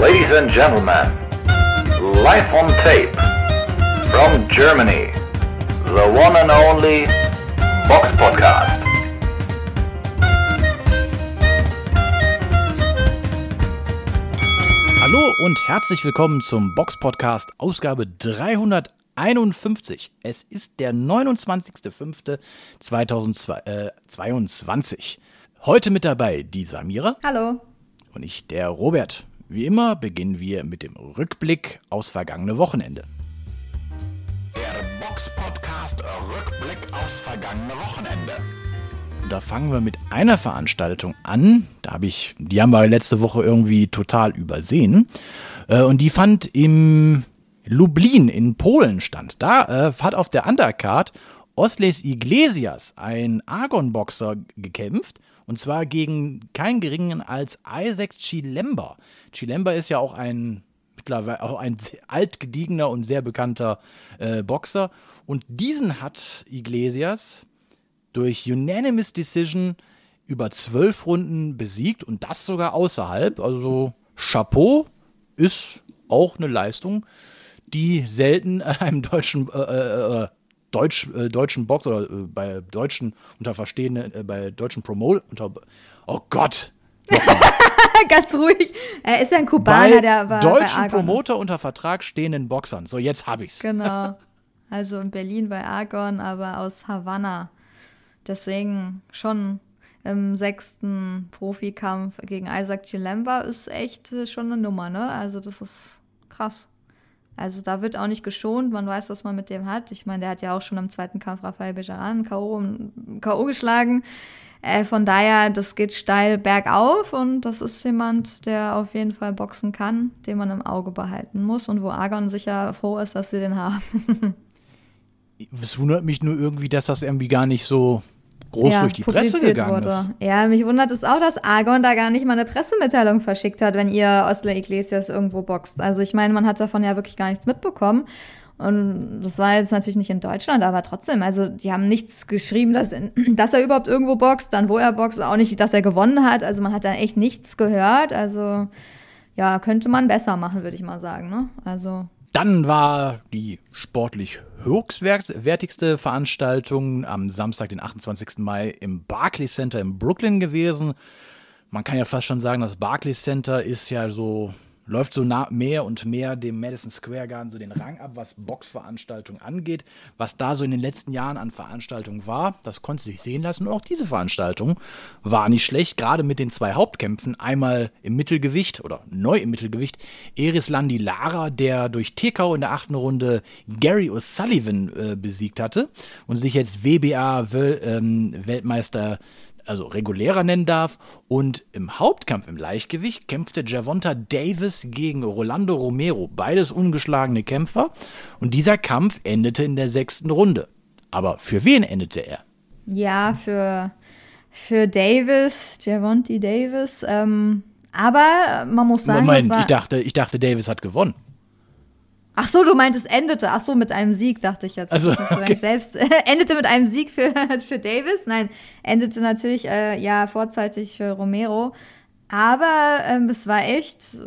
Ladies and gentlemen, live on tape from Germany, the one and only Box Podcast. Hallo und herzlich willkommen zum Box Podcast Ausgabe 351. Es ist der 29.05.2022. Heute mit dabei die Samira. Hallo. Und ich, der Robert. Wie immer beginnen wir mit dem Rückblick aus vergangene Wochenende. Der Box Podcast Rückblick aus vergangene Wochenende. Und da fangen wir mit einer Veranstaltung an. Da habe ich, die haben wir letzte Woche irgendwie total übersehen. Äh, und die fand im Lublin in Polen statt. Da äh, hat auf der Undercard Osles Iglesias, ein Argon-Boxer, gekämpft. Und zwar gegen keinen geringen als Isaac Chilemba. Chilemba ist ja auch ein mittlerweile auch ein altgediegener und sehr bekannter äh, Boxer. Und diesen hat Iglesias durch Unanimous Decision über zwölf Runden besiegt und das sogar außerhalb. Also Chapeau ist auch eine Leistung, die selten einem deutschen äh, äh, äh Deutsch, äh, deutschen Box oder äh, bei deutschen unter Verstehenden, äh, bei deutschen Promoter unter Oh Gott! Ganz ruhig. Er ist ja ein Kubaner, bei der aber deutschen bei Promoter ist. unter Vertrag stehenden Boxern. So, jetzt hab ich's. Genau. Also in Berlin bei Argon, aber aus Havanna. Deswegen schon im sechsten Profikampf gegen Isaac Chilemba ist echt äh, schon eine Nummer, ne? Also das ist krass. Also da wird auch nicht geschont, man weiß, was man mit dem hat. Ich meine, der hat ja auch schon im zweiten Kampf Rafael Bejaran K.O. geschlagen. Äh, von daher, das geht steil bergauf und das ist jemand, der auf jeden Fall boxen kann, den man im Auge behalten muss und wo Argon sicher froh ist, dass sie den haben. es wundert mich nur irgendwie, dass das irgendwie gar nicht so groß ja, durch die Presse gegangen wurde. ist. Ja, mich wundert es auch, dass Argon da gar nicht mal eine Pressemitteilung verschickt hat, wenn ihr Osler Iglesias irgendwo boxt. Also ich meine, man hat davon ja wirklich gar nichts mitbekommen. Und das war jetzt natürlich nicht in Deutschland, aber trotzdem, also die haben nichts geschrieben, dass, dass er überhaupt irgendwo boxt, dann wo er boxt, auch nicht, dass er gewonnen hat. Also man hat da echt nichts gehört. Also ja, könnte man besser machen, würde ich mal sagen. Ne? Also dann war die sportlich höchstwertigste Veranstaltung am Samstag, den 28. Mai im Barclays Center in Brooklyn gewesen. Man kann ja fast schon sagen, das Barclays Center ist ja so läuft so nah, mehr und mehr dem Madison Square Garden so den Rang ab, was Boxveranstaltungen angeht. Was da so in den letzten Jahren an Veranstaltungen war, das konnte sich sehen lassen. Und auch diese Veranstaltung war nicht schlecht, gerade mit den zwei Hauptkämpfen. Einmal im Mittelgewicht oder neu im Mittelgewicht Eris Landi Lara, der durch TKO in der achten Runde Gary O'Sullivan äh, besiegt hatte und sich jetzt WBA Wel ähm, Weltmeister also regulärer nennen darf. Und im Hauptkampf im Leichtgewicht kämpfte Javonta Davis gegen Rolando Romero, beides ungeschlagene Kämpfer. Und dieser Kampf endete in der sechsten Runde. Aber für wen endete er? Ja, für, für Davis, Javonte Davis. Ähm, aber man muss sagen. Moment, ich dachte, ich dachte, Davis hat gewonnen. Ach so, du meintest endete. Ach so, mit einem Sieg, dachte ich jetzt. Also, okay. selbst endete mit einem Sieg für, für Davis. Nein, endete natürlich äh, ja vorzeitig für Romero. Aber ähm, es war echt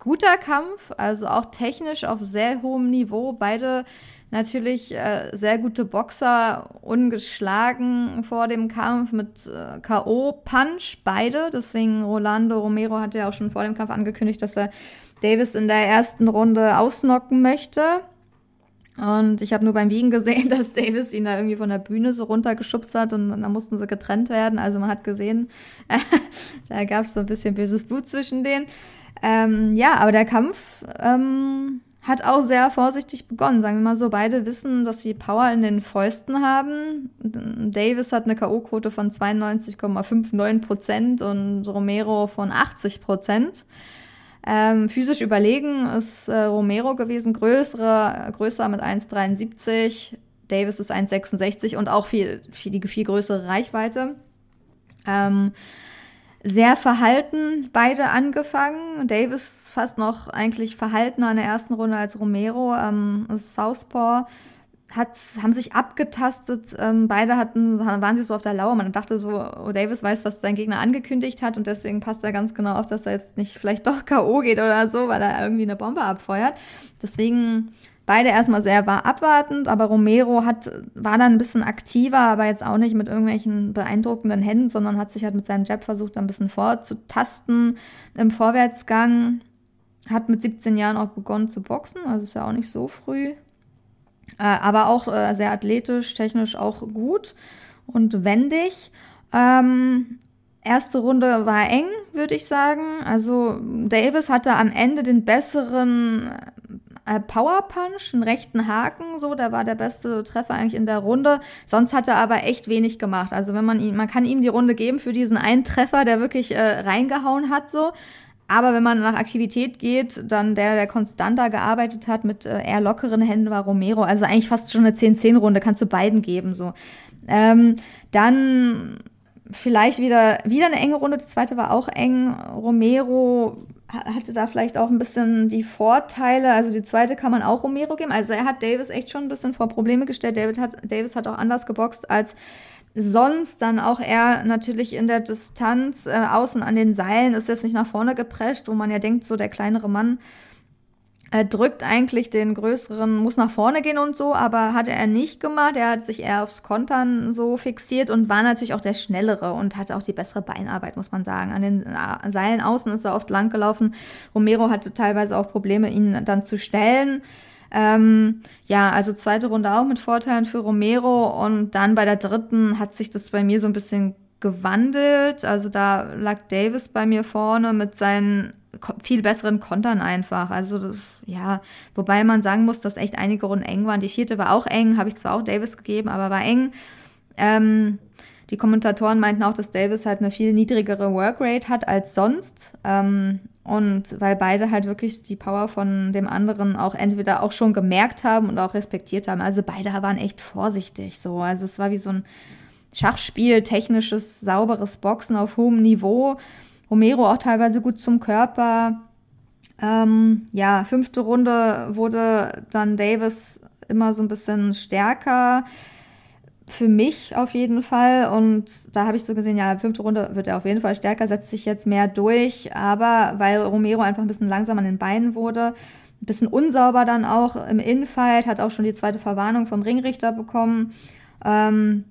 guter Kampf, also auch technisch auf sehr hohem Niveau. Beide natürlich äh, sehr gute Boxer, ungeschlagen vor dem Kampf mit äh, K.O.-Punch, beide. Deswegen Rolando Romero hatte ja auch schon vor dem Kampf angekündigt, dass er Davis in der ersten Runde ausnocken möchte. Und ich habe nur beim Wiegen gesehen, dass Davis ihn da irgendwie von der Bühne so runtergeschubst hat und, und dann mussten sie getrennt werden. Also man hat gesehen, da gab es so ein bisschen böses Blut zwischen denen. Ähm, ja, aber der Kampf ähm, hat auch sehr vorsichtig begonnen. Sagen wir mal so, beide wissen, dass sie Power in den Fäusten haben. Davis hat eine K.O.-Quote von 92,59 Prozent und Romero von 80 Prozent. Ähm, physisch überlegen ist äh, Romero gewesen, größere, größer mit 1,73. Davis ist 1,66 und auch viel, viel, die viel größere Reichweite. Ähm, sehr verhalten beide angefangen. Davis fast noch eigentlich verhaltener in der ersten Runde als Romero. Ähm, Southpaw hat, haben sich abgetastet. Ähm, beide hatten, waren sich so auf der Lauer. Man dachte so, oh, Davis weiß, was sein Gegner angekündigt hat und deswegen passt er ganz genau auf, dass er jetzt nicht vielleicht doch K.O. geht oder so, weil er irgendwie eine Bombe abfeuert. Deswegen beide erstmal sehr war abwartend, aber Romero hat, war dann ein bisschen aktiver, aber jetzt auch nicht mit irgendwelchen beeindruckenden Händen, sondern hat sich halt mit seinem Jab versucht, ein bisschen vorzutasten im Vorwärtsgang. Hat mit 17 Jahren auch begonnen zu boxen, also ist ja auch nicht so früh. Äh, aber auch äh, sehr athletisch, technisch auch gut und wendig. Ähm, erste Runde war eng, würde ich sagen. Also Davis hatte am Ende den besseren äh, Power Punch, einen rechten Haken, so, der war der beste Treffer eigentlich in der Runde. Sonst hat er aber echt wenig gemacht. Also wenn man ihn, man kann ihm die Runde geben für diesen einen Treffer, der wirklich äh, reingehauen hat, so. Aber wenn man nach Aktivität geht, dann der, der konstanter gearbeitet hat mit äh, eher lockeren Händen, war Romero. Also eigentlich fast schon eine 10-10-Runde, kannst du beiden geben, so. Ähm, dann vielleicht wieder, wieder eine enge Runde. Die zweite war auch eng. Romero hatte da vielleicht auch ein bisschen die Vorteile. Also die zweite kann man auch Romero geben. Also er hat Davis echt schon ein bisschen vor Probleme gestellt. David hat, Davis hat auch anders geboxt als sonst. Dann auch er natürlich in der Distanz, äh, außen an den Seilen, ist jetzt nicht nach vorne geprescht, wo man ja denkt, so der kleinere Mann er drückt eigentlich den größeren, muss nach vorne gehen und so, aber hatte er nicht gemacht. Er hat sich eher aufs Kontern so fixiert und war natürlich auch der Schnellere und hatte auch die bessere Beinarbeit, muss man sagen. An den äh, Seilen außen ist er oft lang gelaufen. Romero hatte teilweise auch Probleme, ihn dann zu stellen. Ähm, ja, also zweite Runde auch mit Vorteilen für Romero und dann bei der dritten hat sich das bei mir so ein bisschen gewandelt. Also da lag Davis bei mir vorne mit seinen viel besseren Kontern einfach. Also das, ja, wobei man sagen muss, dass echt einige Runden eng waren. Die vierte war auch eng, habe ich zwar auch Davis gegeben, aber war eng. Ähm, die Kommentatoren meinten auch, dass Davis halt eine viel niedrigere Workrate hat als sonst. Ähm, und weil beide halt wirklich die Power von dem anderen auch entweder auch schon gemerkt haben und auch respektiert haben. Also beide waren echt vorsichtig so. Also es war wie so ein Schachspiel, technisches, sauberes Boxen auf hohem Niveau. Romero auch teilweise gut zum Körper. Ähm, ja, fünfte Runde wurde dann Davis immer so ein bisschen stärker. Für mich auf jeden Fall. Und da habe ich so gesehen, ja, fünfte Runde wird er auf jeden Fall stärker, setzt sich jetzt mehr durch. Aber weil Romero einfach ein bisschen langsam an den Beinen wurde, ein bisschen unsauber dann auch im Infight, hat auch schon die zweite Verwarnung vom Ringrichter bekommen. Ähm,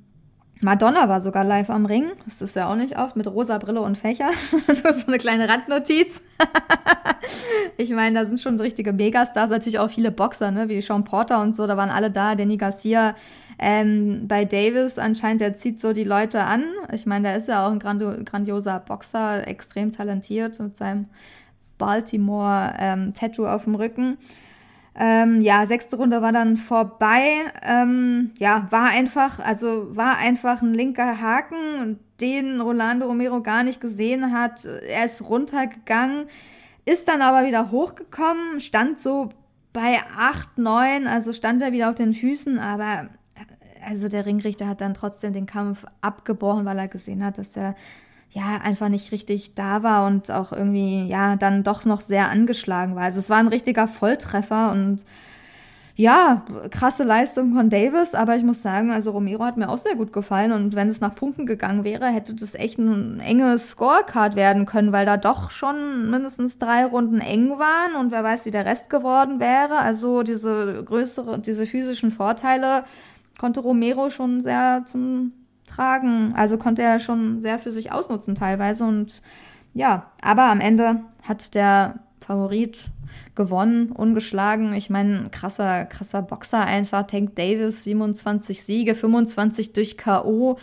Madonna war sogar live am Ring. Das ist ja auch nicht oft, mit rosa Brille und Fächer. das ist so eine kleine Randnotiz. ich meine, da sind schon so richtige Megastars, natürlich auch viele Boxer, ne, wie Sean Porter und so, da waren alle da. Danny Garcia ähm, bei Davis anscheinend, der zieht so die Leute an. Ich meine, der ist ja auch ein grandioser Boxer, extrem talentiert mit seinem Baltimore-Tattoo ähm, auf dem Rücken. Ähm, ja, sechste Runde war dann vorbei. Ähm, ja, war einfach, also war einfach ein linker Haken, den Rolando Romero gar nicht gesehen hat. Er ist runtergegangen, ist dann aber wieder hochgekommen, stand so bei 8, 9, also stand er wieder auf den Füßen, aber also der Ringrichter hat dann trotzdem den Kampf abgebrochen, weil er gesehen hat, dass er ja, einfach nicht richtig da war und auch irgendwie, ja, dann doch noch sehr angeschlagen war. Also es war ein richtiger Volltreffer und ja, krasse Leistung von Davis, aber ich muss sagen, also Romero hat mir auch sehr gut gefallen und wenn es nach Punkten gegangen wäre, hätte das echt ein enges Scorecard werden können, weil da doch schon mindestens drei Runden eng waren und wer weiß, wie der Rest geworden wäre. Also diese größere, diese physischen Vorteile konnte Romero schon sehr zum tragen. Also konnte er schon sehr für sich ausnutzen teilweise. Und ja, aber am Ende hat der Favorit gewonnen, ungeschlagen. Ich meine, krasser, krasser Boxer einfach. Tank Davis, 27 Siege, 25 durch K.O.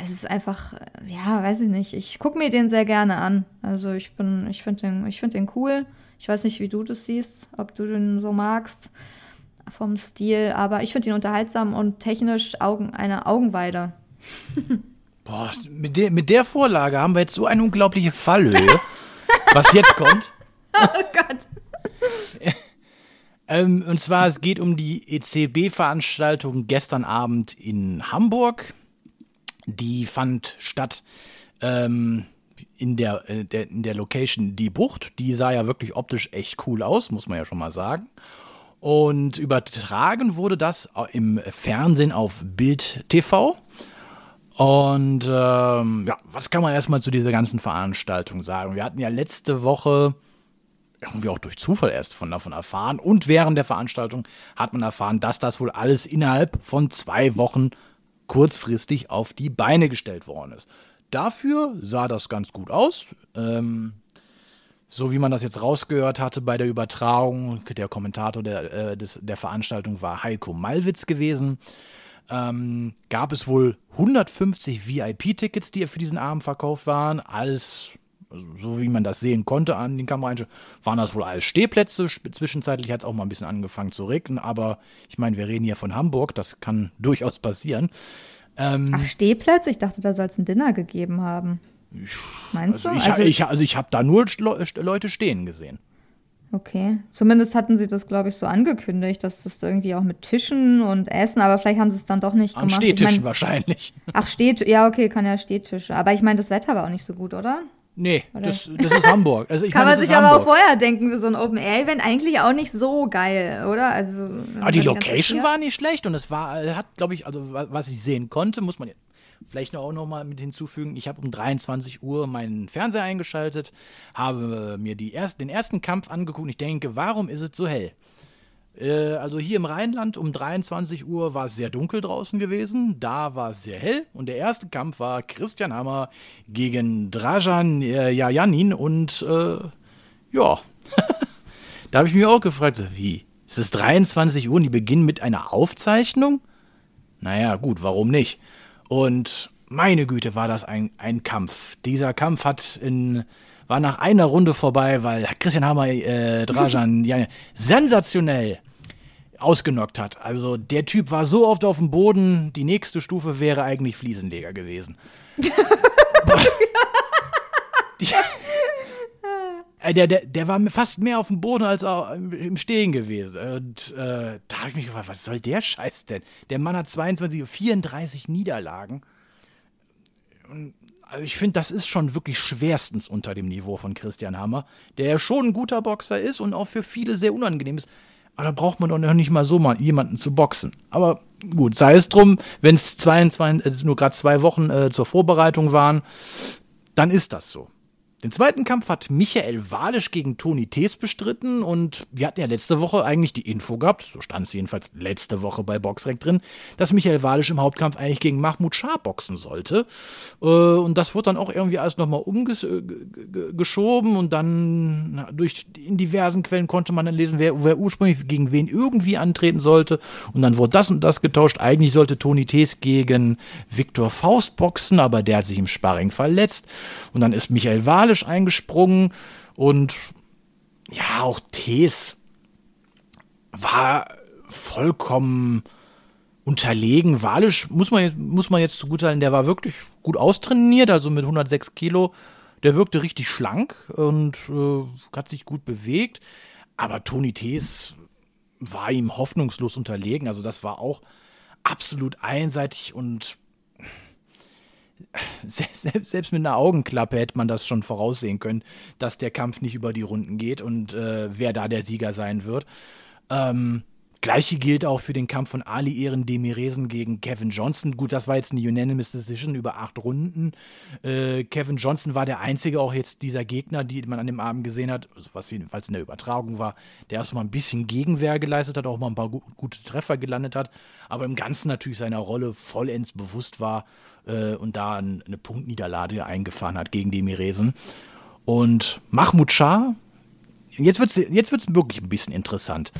Es ist einfach, ja, weiß ich nicht. Ich gucke mir den sehr gerne an. Also ich bin, ich finde den, ich finde den cool. Ich weiß nicht, wie du das siehst, ob du den so magst vom Stil, aber ich finde ihn unterhaltsam und technisch Augen, eine Augenweide. Boah, mit der, mit der Vorlage haben wir jetzt so eine unglaubliche Fallhöhe. was jetzt kommt. Oh Gott. ähm, und zwar, es geht um die ECB-Veranstaltung gestern Abend in Hamburg. Die fand statt ähm, in, der, äh, der, in der Location Die Bucht. Die sah ja wirklich optisch echt cool aus, muss man ja schon mal sagen. Und übertragen wurde das im Fernsehen auf Bild TV. Und ähm, ja, was kann man erstmal zu dieser ganzen Veranstaltung sagen? Wir hatten ja letzte Woche irgendwie auch durch Zufall erst von davon erfahren. Und während der Veranstaltung hat man erfahren, dass das wohl alles innerhalb von zwei Wochen kurzfristig auf die Beine gestellt worden ist. Dafür sah das ganz gut aus. Ähm, so wie man das jetzt rausgehört hatte bei der Übertragung, der Kommentator der, äh, des, der Veranstaltung war Heiko Malwitz gewesen, ähm, gab es wohl 150 VIP-Tickets, die für diesen Abend verkauft waren. Alles, also so wie man das sehen konnte an den Kameraeinstellungen, waren das wohl alles Stehplätze. Zwischenzeitlich hat es auch mal ein bisschen angefangen zu regnen, aber ich meine, wir reden hier von Hamburg, das kann durchaus passieren. Ähm, Ach, Stehplätze? Ich dachte, da soll es ein Dinner gegeben haben. Meinst also du? Ich, also ich, also ich habe da nur Leute stehen gesehen. Okay. Zumindest hatten sie das, glaube ich, so angekündigt, dass das irgendwie auch mit Tischen und Essen, aber vielleicht haben sie es dann doch nicht An gemacht. An Stehtischen ich mein, wahrscheinlich. Ach, steht, ja, okay, kann ja Stehtische. Aber ich meine, das Wetter war auch nicht so gut, oder? Nee, das, das ist Hamburg. Also ich Kann meine, man sich aber auch vorher denken, so ein Open-Air-Event eigentlich auch nicht so geil, oder? Also, aber die Location war nicht schlecht und es war, hat, glaube ich, also was ich sehen konnte, muss man vielleicht auch noch mal mit hinzufügen, ich habe um 23 Uhr meinen Fernseher eingeschaltet, habe mir die erst, den ersten Kampf angeguckt und ich denke, warum ist es so hell? Äh, also hier im Rheinland um 23 Uhr war es sehr dunkel draußen gewesen, da war es sehr hell und der erste Kampf war Christian Hammer gegen Drajan äh, Jajanin und äh, ja, da habe ich mich auch gefragt, wie, ist es 23 Uhr und die beginnen mit einer Aufzeichnung? Naja, gut, warum nicht? Und meine Güte, war das ein, ein Kampf. Dieser Kampf hat in, war nach einer Runde vorbei, weil Christian Hammer äh, Drajan ja, sensationell ausgenockt hat. Also der Typ war so oft auf dem Boden, die nächste Stufe wäre eigentlich Fliesenleger gewesen. der, der, der war fast mehr auf dem Boden als im Stehen gewesen. Und äh, da habe ich mich gefragt, was soll der Scheiß denn? Der Mann hat 22, 34 Niederlagen. also ich finde, das ist schon wirklich schwerstens unter dem Niveau von Christian Hammer, der ja schon ein guter Boxer ist und auch für viele sehr unangenehm ist. Aber da braucht man doch nicht mal so mal jemanden zu boxen. Aber gut, sei es drum, wenn es zwei, nur gerade zwei Wochen äh, zur Vorbereitung waren, dann ist das so. Den zweiten Kampf hat Michael Walisch gegen Toni Tees bestritten und wir hatten ja letzte Woche eigentlich die Info gehabt, so stand es jedenfalls letzte Woche bei Boxrec drin, dass Michael Walisch im Hauptkampf eigentlich gegen Mahmoud Shah boxen sollte. Äh, und das wurde dann auch irgendwie alles nochmal umgeschoben und dann durch in diversen Quellen konnte man dann lesen, wer, wer ursprünglich gegen wen irgendwie antreten sollte. Und dann wurde das und das getauscht. Eigentlich sollte Toni Tees gegen Viktor Faust boxen, aber der hat sich im Sparring verletzt. Und dann ist Michael Walisch musikalisch eingesprungen und ja, auch Tees war vollkommen unterlegen. Walisch muss man, muss man jetzt zugutehalten, der war wirklich gut austrainiert, also mit 106 Kilo. Der wirkte richtig schlank und äh, hat sich gut bewegt. Aber Toni Tees war ihm hoffnungslos unterlegen. Also das war auch absolut einseitig und selbst, selbst mit einer Augenklappe hätte man das schon voraussehen können, dass der Kampf nicht über die Runden geht und äh, wer da der Sieger sein wird. Ähm, Gleiche gilt auch für den Kampf von Ali Ehren Demiresen gegen Kevin Johnson. Gut, das war jetzt eine Unanimous Decision über acht Runden. Äh, Kevin Johnson war der einzige auch jetzt dieser Gegner, die man an dem Abend gesehen hat, also was jedenfalls in der Übertragung war, der erstmal ein bisschen Gegenwehr geleistet hat, auch mal ein paar gu gute Treffer gelandet hat, aber im Ganzen natürlich seiner Rolle vollends bewusst war äh, und da eine Punktniederlage eingefahren hat gegen Demiresen. Und Mahmoud Shah, jetzt wird es jetzt wird's wirklich ein bisschen interessant.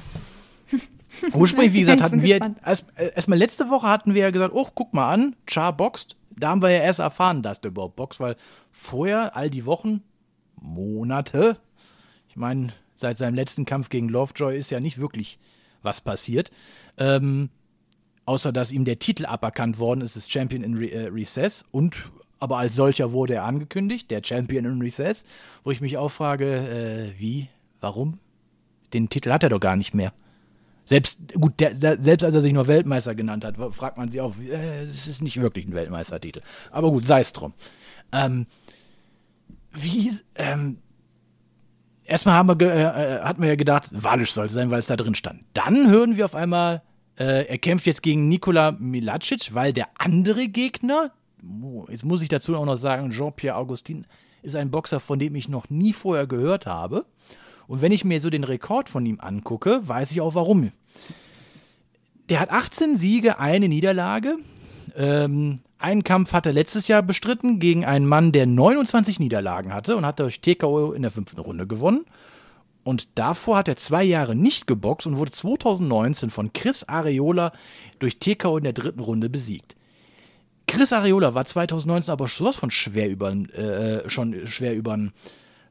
Ursprünglich, wie gesagt, hatten wir, erstmal erst letzte Woche hatten wir ja gesagt, oh, guck mal an, Char boxt. Da haben wir ja erst erfahren, dass der überhaupt boxt, weil vorher, all die Wochen, Monate, ich meine, seit seinem letzten Kampf gegen Lovejoy ist ja nicht wirklich was passiert. Ähm, außer dass ihm der Titel aberkannt worden ist, ist Champion in Re äh, Recess und aber als solcher wurde er angekündigt, der Champion in Recess, wo ich mich auch frage, äh, wie, warum? Den Titel hat er doch gar nicht mehr. Selbst, gut, der, der, selbst als er sich nur Weltmeister genannt hat, fragt man sich auch, äh, es ist nicht wirklich ein Weltmeistertitel. Aber gut, sei es drum. Ähm, wie, ähm, erstmal haben wir, äh, äh, hatten wir ja gedacht, Walisch soll es sein, weil es da drin stand. Dann hören wir auf einmal, äh, er kämpft jetzt gegen Nikola Milacic, weil der andere Gegner, jetzt muss ich dazu auch noch sagen, Jean-Pierre Augustin ist ein Boxer, von dem ich noch nie vorher gehört habe. Und wenn ich mir so den Rekord von ihm angucke, weiß ich auch warum. Der hat 18 Siege, eine Niederlage. Ähm, einen Kampf hat er letztes Jahr bestritten gegen einen Mann, der 29 Niederlagen hatte und hat durch TKO in der fünften Runde gewonnen. Und davor hat er zwei Jahre nicht geboxt und wurde 2019 von Chris Areola durch TKO in der dritten Runde besiegt. Chris Areola war 2019 aber sowas von schwer über, äh, schon schwer über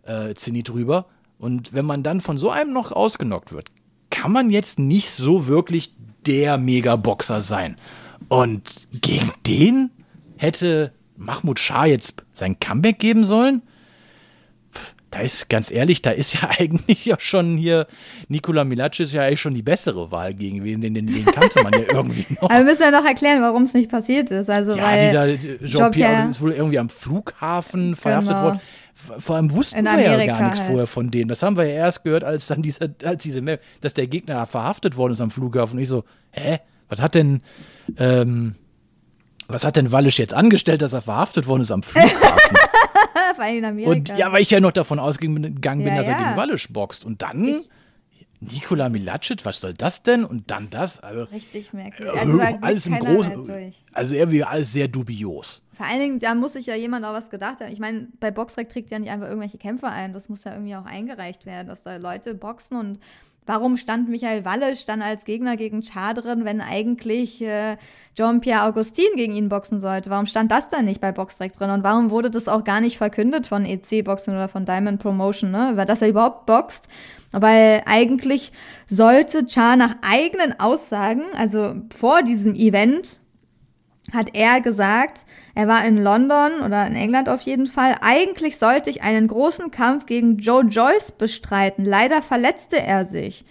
äh, Zenit drüber. Und wenn man dann von so einem noch ausgenockt wird, kann man jetzt nicht so wirklich der Megaboxer sein. Und gegen den hätte Mahmoud Shah jetzt sein Comeback geben sollen? Pff, Da ist, ganz ehrlich, da ist ja eigentlich ja schon hier Nikola Milacic ja eigentlich schon die bessere Wahl gegen gewesen, den, den, den kannte man ja irgendwie noch. Aber wir müssen ja noch erklären, warum es nicht passiert ist. Also, Ja, weil dieser äh, Jean-Pierre- Jean-Pierre ist wohl irgendwie am Flughafen verhaftet Genau. worden. Vor allem wussten wir ja gar nichts halt. vorher von denen. Das haben wir ja erst gehört, als dann diese, als diese dass der Gegner verhaftet worden ist am Flughafen. Und ich so, hä? Was hat denn, ähm, was hat denn Wallisch jetzt angestellt, dass er verhaftet worden ist am Flughafen? vor allem in Amerika. Und ja, weil ich ja noch davon ausgegangen bin, Ja, dass er ja. gegen Wallisch boxt. Und dann Nikola Milacic, was soll das denn? Und dann das? Also, Richtig merkwürdig. Also, da geht alles im Großen. Also irgendwie alles sehr dubios. Vor allen Dingen, da muss sich ja jemand auch was gedacht haben. Ich meine, bei Boxrec trägt ja nicht einfach irgendwelche Kämpfer ein. Das muss ja irgendwie auch eingereicht werden, dass da Leute boxen. Und warum stand Michael Wallisch dann als Gegner gegen Char drin, wenn eigentlich äh, Jean-Pierre Augustin gegen ihn boxen sollte? Warum stand das dann nicht bei Boxrec drin? Und warum wurde das auch gar nicht verkündet von EC Boxen oder von Diamond Promotion, ne? Weil dass er überhaupt boxt. Weil eigentlich sollte Char nach eigenen Aussagen, also vor diesem Event, hat er gesagt, er war in London oder in England auf jeden Fall. Eigentlich sollte ich einen großen Kampf gegen Joe Joyce bestreiten. Leider verletzte er sich.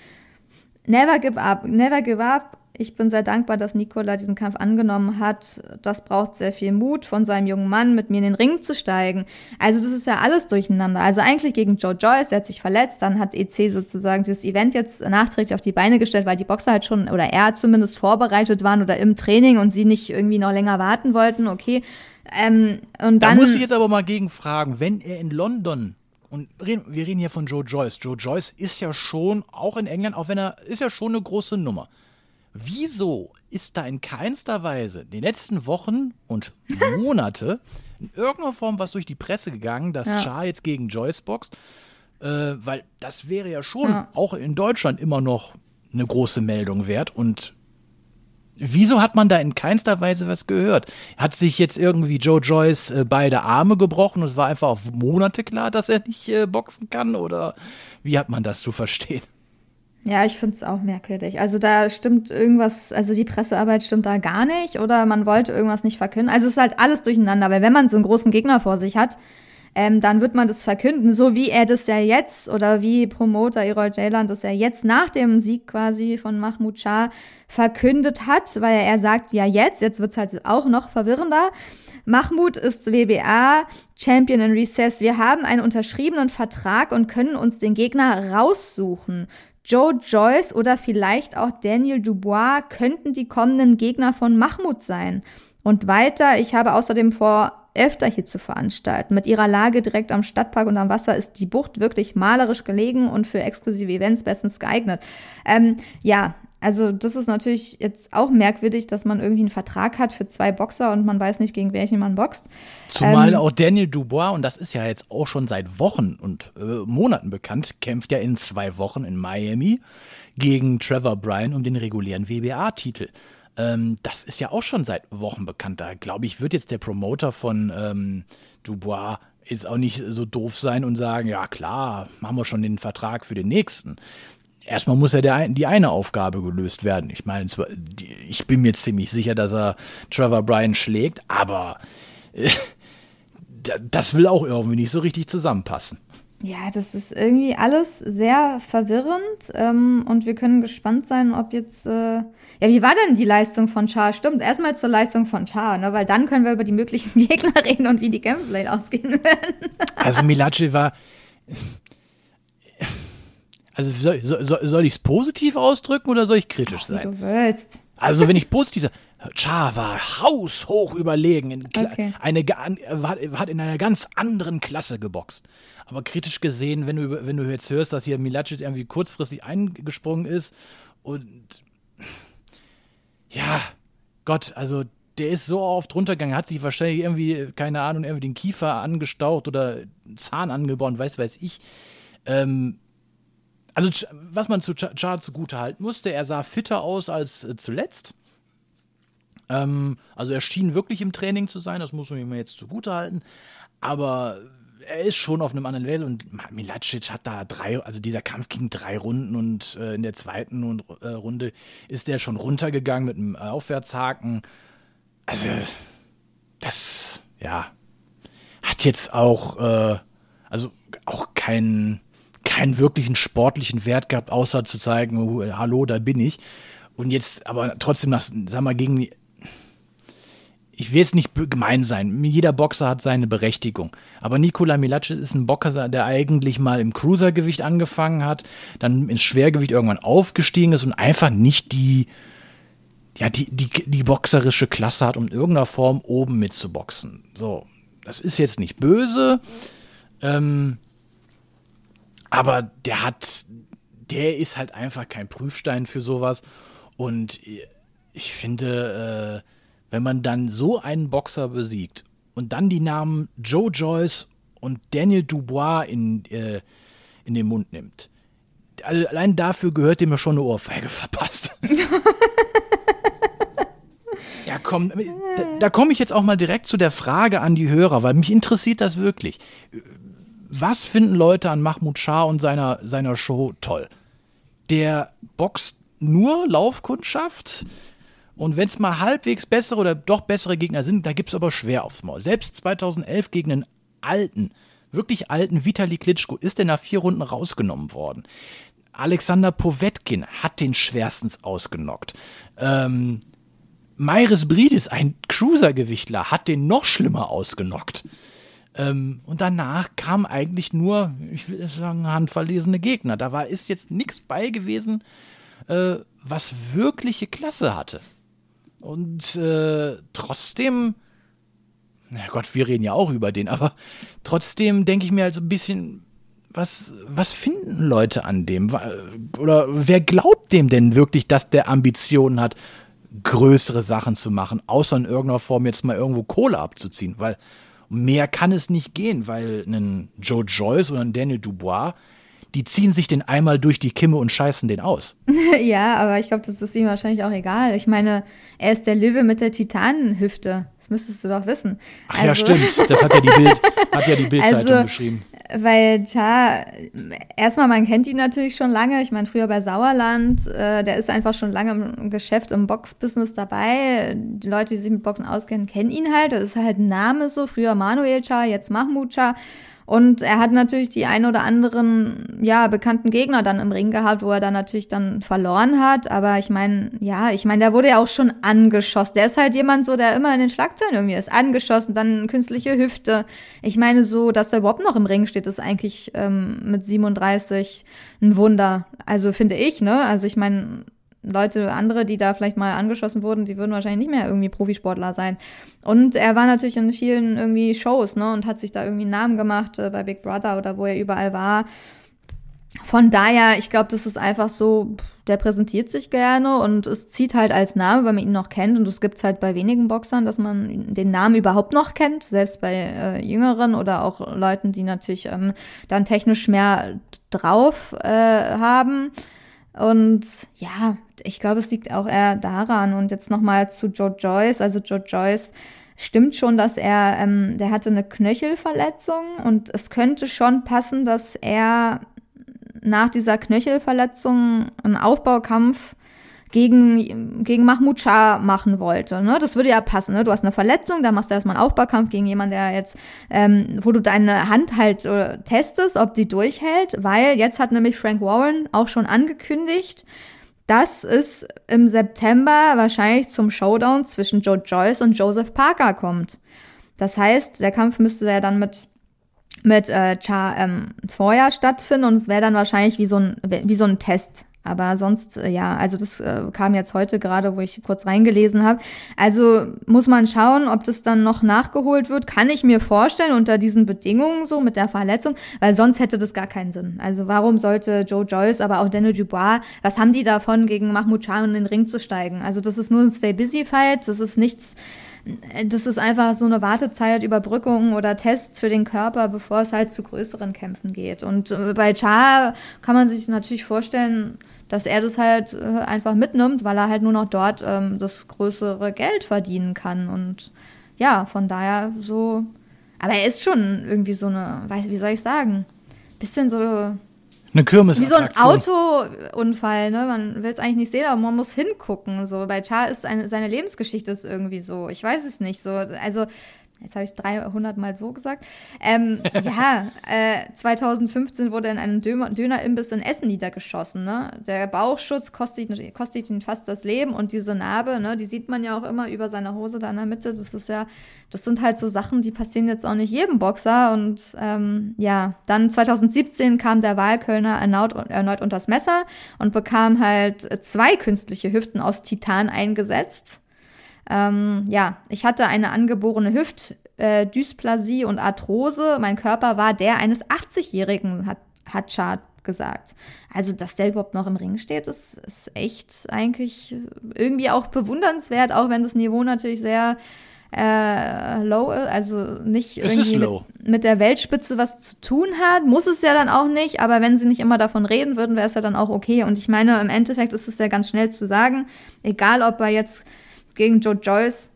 Never give up, never give up. Ich bin sehr dankbar, dass Nicola diesen Kampf angenommen hat. Das braucht sehr viel Mut von seinem jungen Mann, mit mir in den Ring zu steigen. Also das ist ja alles durcheinander. Also eigentlich gegen Joe Joyce, der hat sich verletzt, dann hat EC sozusagen dieses Event jetzt nachträglich auf die Beine gestellt, weil die Boxer halt schon, oder er zumindest vorbereitet waren oder im Training und sie nicht irgendwie noch länger warten wollten, okay. Ähm, und Da dann, muss ich jetzt aber mal gegen fragen, wenn er in London und wir reden hier von Joe Joyce. Joe Joyce ist ja schon, auch in England, auch wenn er, ist ja schon eine große Nummer. Wieso ist da in keinster Weise die letzten Wochen und Monate in irgendeiner Form was durch die Presse gegangen, dass Ja. Char jetzt gegen Joyce boxt? Äh, weil das wäre ja schon Ja. auch in Deutschland immer noch eine große Meldung wert und Wieso hat man da in keinster Weise was gehört? Hat sich jetzt irgendwie Joe Joyce äh, beide Arme gebrochen und es war einfach auf Monate klar, dass er nicht äh, boxen kann? Oder wie hat man das zu verstehen? Ja, ich finde es auch merkwürdig. Also da stimmt irgendwas, also die Pressearbeit stimmt da gar nicht oder man wollte irgendwas nicht verkünden. Also es ist halt alles durcheinander, weil wenn man so einen großen Gegner vor sich hat, ähm, dann wird man das verkünden, so wie er das ja jetzt oder wie Promoter Errol Jaylan das ja jetzt nach dem Sieg quasi von Mahmoud Shah verkündet hat, weil er sagt, ja jetzt, jetzt wird's halt auch noch verwirrender. Mahmoud ist WBA Champion in Recess. Wir haben einen unterschriebenen Vertrag und können uns den Gegner raussuchen. Joe Joyce oder vielleicht auch Daniel Dubois könnten die kommenden Gegner von Mahmoud sein. Und weiter, ich habe außerdem vor, öfter hier zu veranstalten. Mit ihrer Lage direkt am Stadtpark und am Wasser ist die Bucht wirklich malerisch gelegen und für exklusive Events bestens geeignet. Ähm, ja, also das ist natürlich jetzt auch merkwürdig, dass man irgendwie einen Vertrag hat für zwei Boxer und man weiß nicht, gegen welchen man boxt. Zumal Ähm, auch Daniel Dubois, und das ist ja jetzt auch schon seit Wochen und äh, Monaten bekannt, kämpft ja in zwei Wochen in Miami gegen Trevor Bryan um den regulären WBA-Titel. Ähm, das ist ja auch schon seit Wochen bekannt. Da glaube ich, wird jetzt der Promoter von ähm, Dubois jetzt auch nicht so doof sein und sagen, ja klar, machen wir schon den Vertrag für den nächsten. Erstmal muss ja der, die eine Aufgabe gelöst werden. Ich meine, zwar- die- ich bin mir ziemlich sicher, dass er Trevor Bryan schlägt, aber äh, da- das will auch irgendwie nicht so richtig zusammenpassen. Ja, das ist irgendwie alles sehr verwirrend ähm, und wir können gespannt sein, ob jetzt. Äh ja, wie war denn die Leistung von Char? Stimmt, erstmal zur Leistung von Char, ne? weil dann können wir über die möglichen Gegner reden und wie die vielleicht ausgehen werden. Also Milace war. Also soll, soll, soll ich es positiv ausdrücken oder soll ich kritisch Wie sein? du willst. Also wenn ich positiv sage, war haushoch überlegen, in Okay. eine, hat in einer ganz anderen Klasse geboxt. Aber kritisch gesehen, wenn du, wenn du jetzt hörst, dass hier Milacic irgendwie kurzfristig eingesprungen ist und ja, Gott, also der ist so oft runtergegangen, hat sich wahrscheinlich irgendwie, keine Ahnung, irgendwie den Kiefer angestaucht oder Zahn angebaut, weiß weiß ich. Ähm, also was man zu Ch- Char zugute halten musste, er sah fitter aus als äh, zuletzt. Ähm, also er schien wirklich im Training zu sein, das muss man ihm jetzt zugute halten. Aber er ist schon auf einem anderen Level und Milacic hat da drei, also dieser Kampf ging drei Runden und äh, in der zweiten und, äh, Runde ist der schon runtergegangen mit einem äh, Aufwärtshaken. Also das, ja, hat jetzt auch, äh, also auch keinen, keinen wirklichen sportlichen Wert gehabt, außer zu zeigen, oh, hallo, da bin ich. Und jetzt, aber trotzdem, das, sag mal, gegen, ich will jetzt nicht gemein sein, jeder Boxer hat seine Berechtigung. Aber Nikola Milacic ist ein Boxer, der eigentlich mal im Cruisergewicht angefangen hat, dann ins Schwergewicht irgendwann aufgestiegen ist und einfach nicht die, ja, die, die, die boxerische Klasse hat, um in irgendeiner Form oben mitzuboxen. So, das ist jetzt nicht böse, ähm, aber der hat, der ist halt einfach kein Prüfstein für sowas. Und ich finde, äh, wenn man dann so einen Boxer besiegt und dann die Namen Joe Joyce und Daniel Dubois in, äh, in den Mund nimmt, allein dafür gehört dem ja schon eine Ohrfeige verpasst. ja, komm, da, da komme ich jetzt auch mal direkt zu der Frage an die Hörer, weil mich interessiert das wirklich. Was finden Leute an Mahmoud Shah und seiner, seiner Show toll? Der boxt nur Laufkundschaft und wenn es mal halbwegs bessere oder doch bessere Gegner sind, da gibt es aber schwer aufs Maul. Selbst 2011 gegen einen alten, wirklich alten Vitali Klitschko ist er nach vier Runden rausgenommen worden. Alexander Povetkin hat den schwerstens ausgenockt. Ähm, Mairis Bridis, ein Cruisergewichtler, hat den noch schlimmer ausgenockt. Ähm, und danach kam eigentlich nur, ich will sagen, handverlesene Gegner. Da war ist jetzt nichts bei gewesen, äh, was wirkliche Klasse hatte. Und äh, trotzdem, na Gott, wir reden ja auch über den, aber trotzdem denke ich mir halt so ein bisschen, was, was finden Leute an dem? Oder wer glaubt dem denn wirklich, dass der Ambitionen hat, größere Sachen zu machen, außer in irgendeiner Form jetzt mal irgendwo Kohle abzuziehen? Weil mehr kann es nicht gehen, weil ein Joe Joyce oder ein Daniel Dubois, die ziehen sich den einmal durch die Kimme und scheißen den aus. ja, aber ich glaube, das ist ihm wahrscheinlich auch egal. Ich meine, er ist der Löwe mit der Titanenhüfte. Das müsstest du doch wissen. Ach ja, stimmt. Das hat ja die Bild, hat ja die Bildzeitung Also, geschrieben. Weil Cha, erstmal, man kennt ihn natürlich schon lange. Ich meine, früher bei Sauerland, äh, der ist einfach schon lange im Geschäft, im Boxbusiness dabei. Die Leute, die sich mit Boxen auskennen, kennen ihn halt. Das ist halt ein Name so. Früher Manuel Cha, jetzt Mahmoud Cha. Und er hat natürlich die ein oder anderen, ja, bekannten Gegner dann im Ring gehabt, wo er dann natürlich dann verloren hat. Aber ich meine, ja, ich meine, der wurde ja auch schon angeschossen. Der ist halt jemand so, der immer in den Schlagzeilen irgendwie ist. Angeschossen, dann künstliche Hüfte. Ich meine, so, dass er überhaupt noch im Ring steht, ist eigentlich ähm, mit 37 ein Wunder. Also finde ich, ne? Also ich meine, Leute, andere, die da vielleicht mal angeschossen wurden, die würden wahrscheinlich nicht mehr irgendwie Profisportler sein. Und er war natürlich in vielen irgendwie Shows, ne, und hat sich da irgendwie einen Namen gemacht äh, bei Big Brother oder wo er überall war. Von daher, ich glaube, das ist einfach so, der präsentiert sich gerne und es zieht halt als Name, weil man ihn noch kennt. Und es gibt halt bei wenigen Boxern, dass man den Namen überhaupt noch kennt, selbst bei äh, Jüngeren oder auch Leuten, die natürlich ähm, dann technisch mehr drauf äh, haben. Und ja, ich glaube, es liegt auch eher daran. Und jetzt nochmal zu Joe Joyce. Also Joe Joyce stimmt schon, dass er, ähm, der hatte eine Knöchelverletzung und es könnte schon passen, dass er nach dieser Knöchelverletzung einen Aufbaukampf gegen, gegen Mahmoud Shah machen wollte. Ne? Das würde ja passen. Ne? Du hast eine Verletzung, dann machst du erstmal einen Aufbaukampf gegen jemanden, der jetzt, ähm, wo du deine Hand halt äh, testest, ob die durchhält, weil jetzt hat nämlich Frank Warren auch schon angekündigt, dass es im September wahrscheinlich zum Showdown zwischen Joe Joyce und Joseph Parker kommt. Das heißt, der Kampf müsste ja dann mit mit äh, Cha ähm, vorher stattfinden und es wäre dann wahrscheinlich wie so ein wie so ein Test. Aber sonst, äh, ja, also das äh, kam jetzt heute gerade, wo ich kurz reingelesen habe. Also muss man schauen, ob das dann noch nachgeholt wird. Kann ich mir vorstellen, unter diesen Bedingungen so mit der Verletzung, weil sonst hätte das gar keinen Sinn. Also warum sollte Joe Joyce, aber auch Daniel Dubois, was haben die davon, gegen Mahmoud Shah in den Ring zu steigen? Also das ist nur ein Stay-Busy-Fight, das ist nichts das ist einfach so eine Wartezeit, Überbrückung oder Tests für den Körper, bevor es halt zu größeren Kämpfen geht. Und äh, bei Cha kann man sich natürlich vorstellen, dass er das halt äh, einfach mitnimmt, weil er halt nur noch dort ähm, das größere Geld verdienen kann. Und ja, von daher so. Aber er ist schon irgendwie so eine, weiß, wie soll ich sagen, bisschen so. Eine Kirmes. Wie so ein Autounfall, ne? Man will es eigentlich nicht sehen, aber man muss hingucken. So bei Char ist eine, seine Lebensgeschichte ist irgendwie so. Ich weiß es nicht so. Also Jetzt habe ich 300 Mal so gesagt. Ähm, ja, äh, 2015 wurde in einem Dönerimbiss in Essen niedergeschossen. Ne? Der Bauchschutz kostet, kostet ihn fast das Leben und diese Narbe, ne, die sieht man ja auch immer über seiner Hose da in der Mitte. Das ist ja, das sind halt so Sachen, die passieren jetzt auch nicht jedem Boxer. Und ähm, ja, dann 2017 kam der Wahlkölner erneut, erneut unters Messer und bekam halt zwei künstliche Hüften aus Titan eingesetzt. Ähm, ja, ich hatte eine angeborene Hüftdysplasie äh, und Arthrose. Mein Körper war der eines 80-Jährigen, hat, hat Chart gesagt. Also, dass der überhaupt noch im Ring steht, ist, ist echt eigentlich irgendwie auch bewundernswert, auch wenn das Niveau natürlich sehr äh, low ist, also nicht irgendwie mit, mit, der Weltspitze was zu tun hat, muss es ja dann auch nicht, aber wenn sie nicht immer davon reden würden, wäre es ja dann auch okay. Und ich meine, im Endeffekt ist es ja ganz schnell zu sagen, egal ob er jetzt gegen Joe Joyce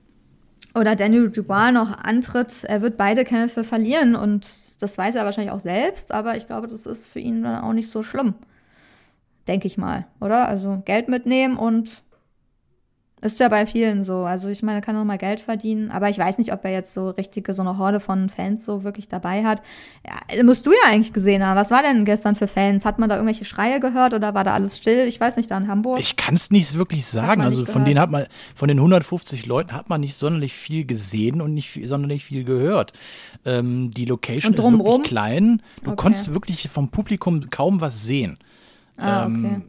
oder Daniel Dubois noch antritt, er wird beide Kämpfe verlieren und das weiß er wahrscheinlich auch selbst, aber ich glaube, das ist für ihn dann auch nicht so schlimm. Denke ich mal, oder? Also Geld mitnehmen und ist ja bei vielen so. Also ich meine, er kann auch mal Geld verdienen, aber ich weiß nicht, ob er jetzt so richtige, so eine Horde von Fans so wirklich dabei hat. Ja, musst du ja eigentlich gesehen haben. Was war denn gestern für Fans? Hat man da irgendwelche Schreie gehört oder war da alles still? Ich weiß nicht, da in Hamburg. Ich kann es nicht wirklich sagen. Also von denen hat man, von den 150 Leuten hat man nicht sonderlich viel gesehen und nicht viel, sonderlich viel gehört. Ähm, die Location ist wirklich klein. Du okay. konntest wirklich vom Publikum kaum was sehen. Ah, okay. Ähm,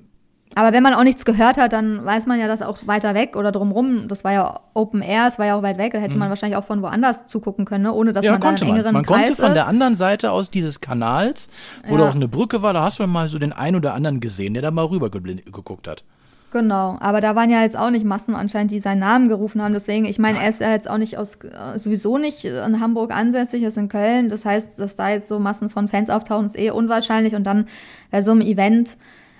aber wenn man auch nichts gehört hat, dann weiß man ja, dass auch weiter weg oder drumrum, das war ja Open Air, es war ja auch weit weg, da hätte mhm. man wahrscheinlich auch von woanders zugucken können, ne? ohne dass ja, man konnte da einen engeren man. Man konnte von der anderen Seite aus dieses Kanals, wo ja. da auch eine Brücke war, da hast du mal so den einen oder anderen gesehen, der da mal rüber geguckt hat. Genau, aber da waren ja jetzt auch nicht Massen anscheinend, die seinen Namen gerufen haben. Deswegen, ich meine, er ist ja jetzt auch nicht aus, sowieso nicht in Hamburg ansässig, er ist in Köln. Das heißt, dass da jetzt so Massen von Fans auftauchen, ist eh unwahrscheinlich. Und dann bei so einem Event,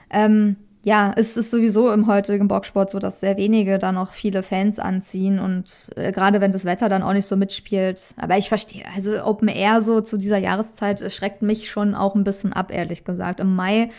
ähm, ja, es ist sowieso im heutigen Boxsport so, dass sehr wenige da noch viele Fans anziehen und äh, gerade wenn das Wetter dann auch nicht so mitspielt. Aber ich verstehe, also Open Air so zu dieser Jahreszeit schreckt mich schon auch ein bisschen ab, ehrlich gesagt. Im Mai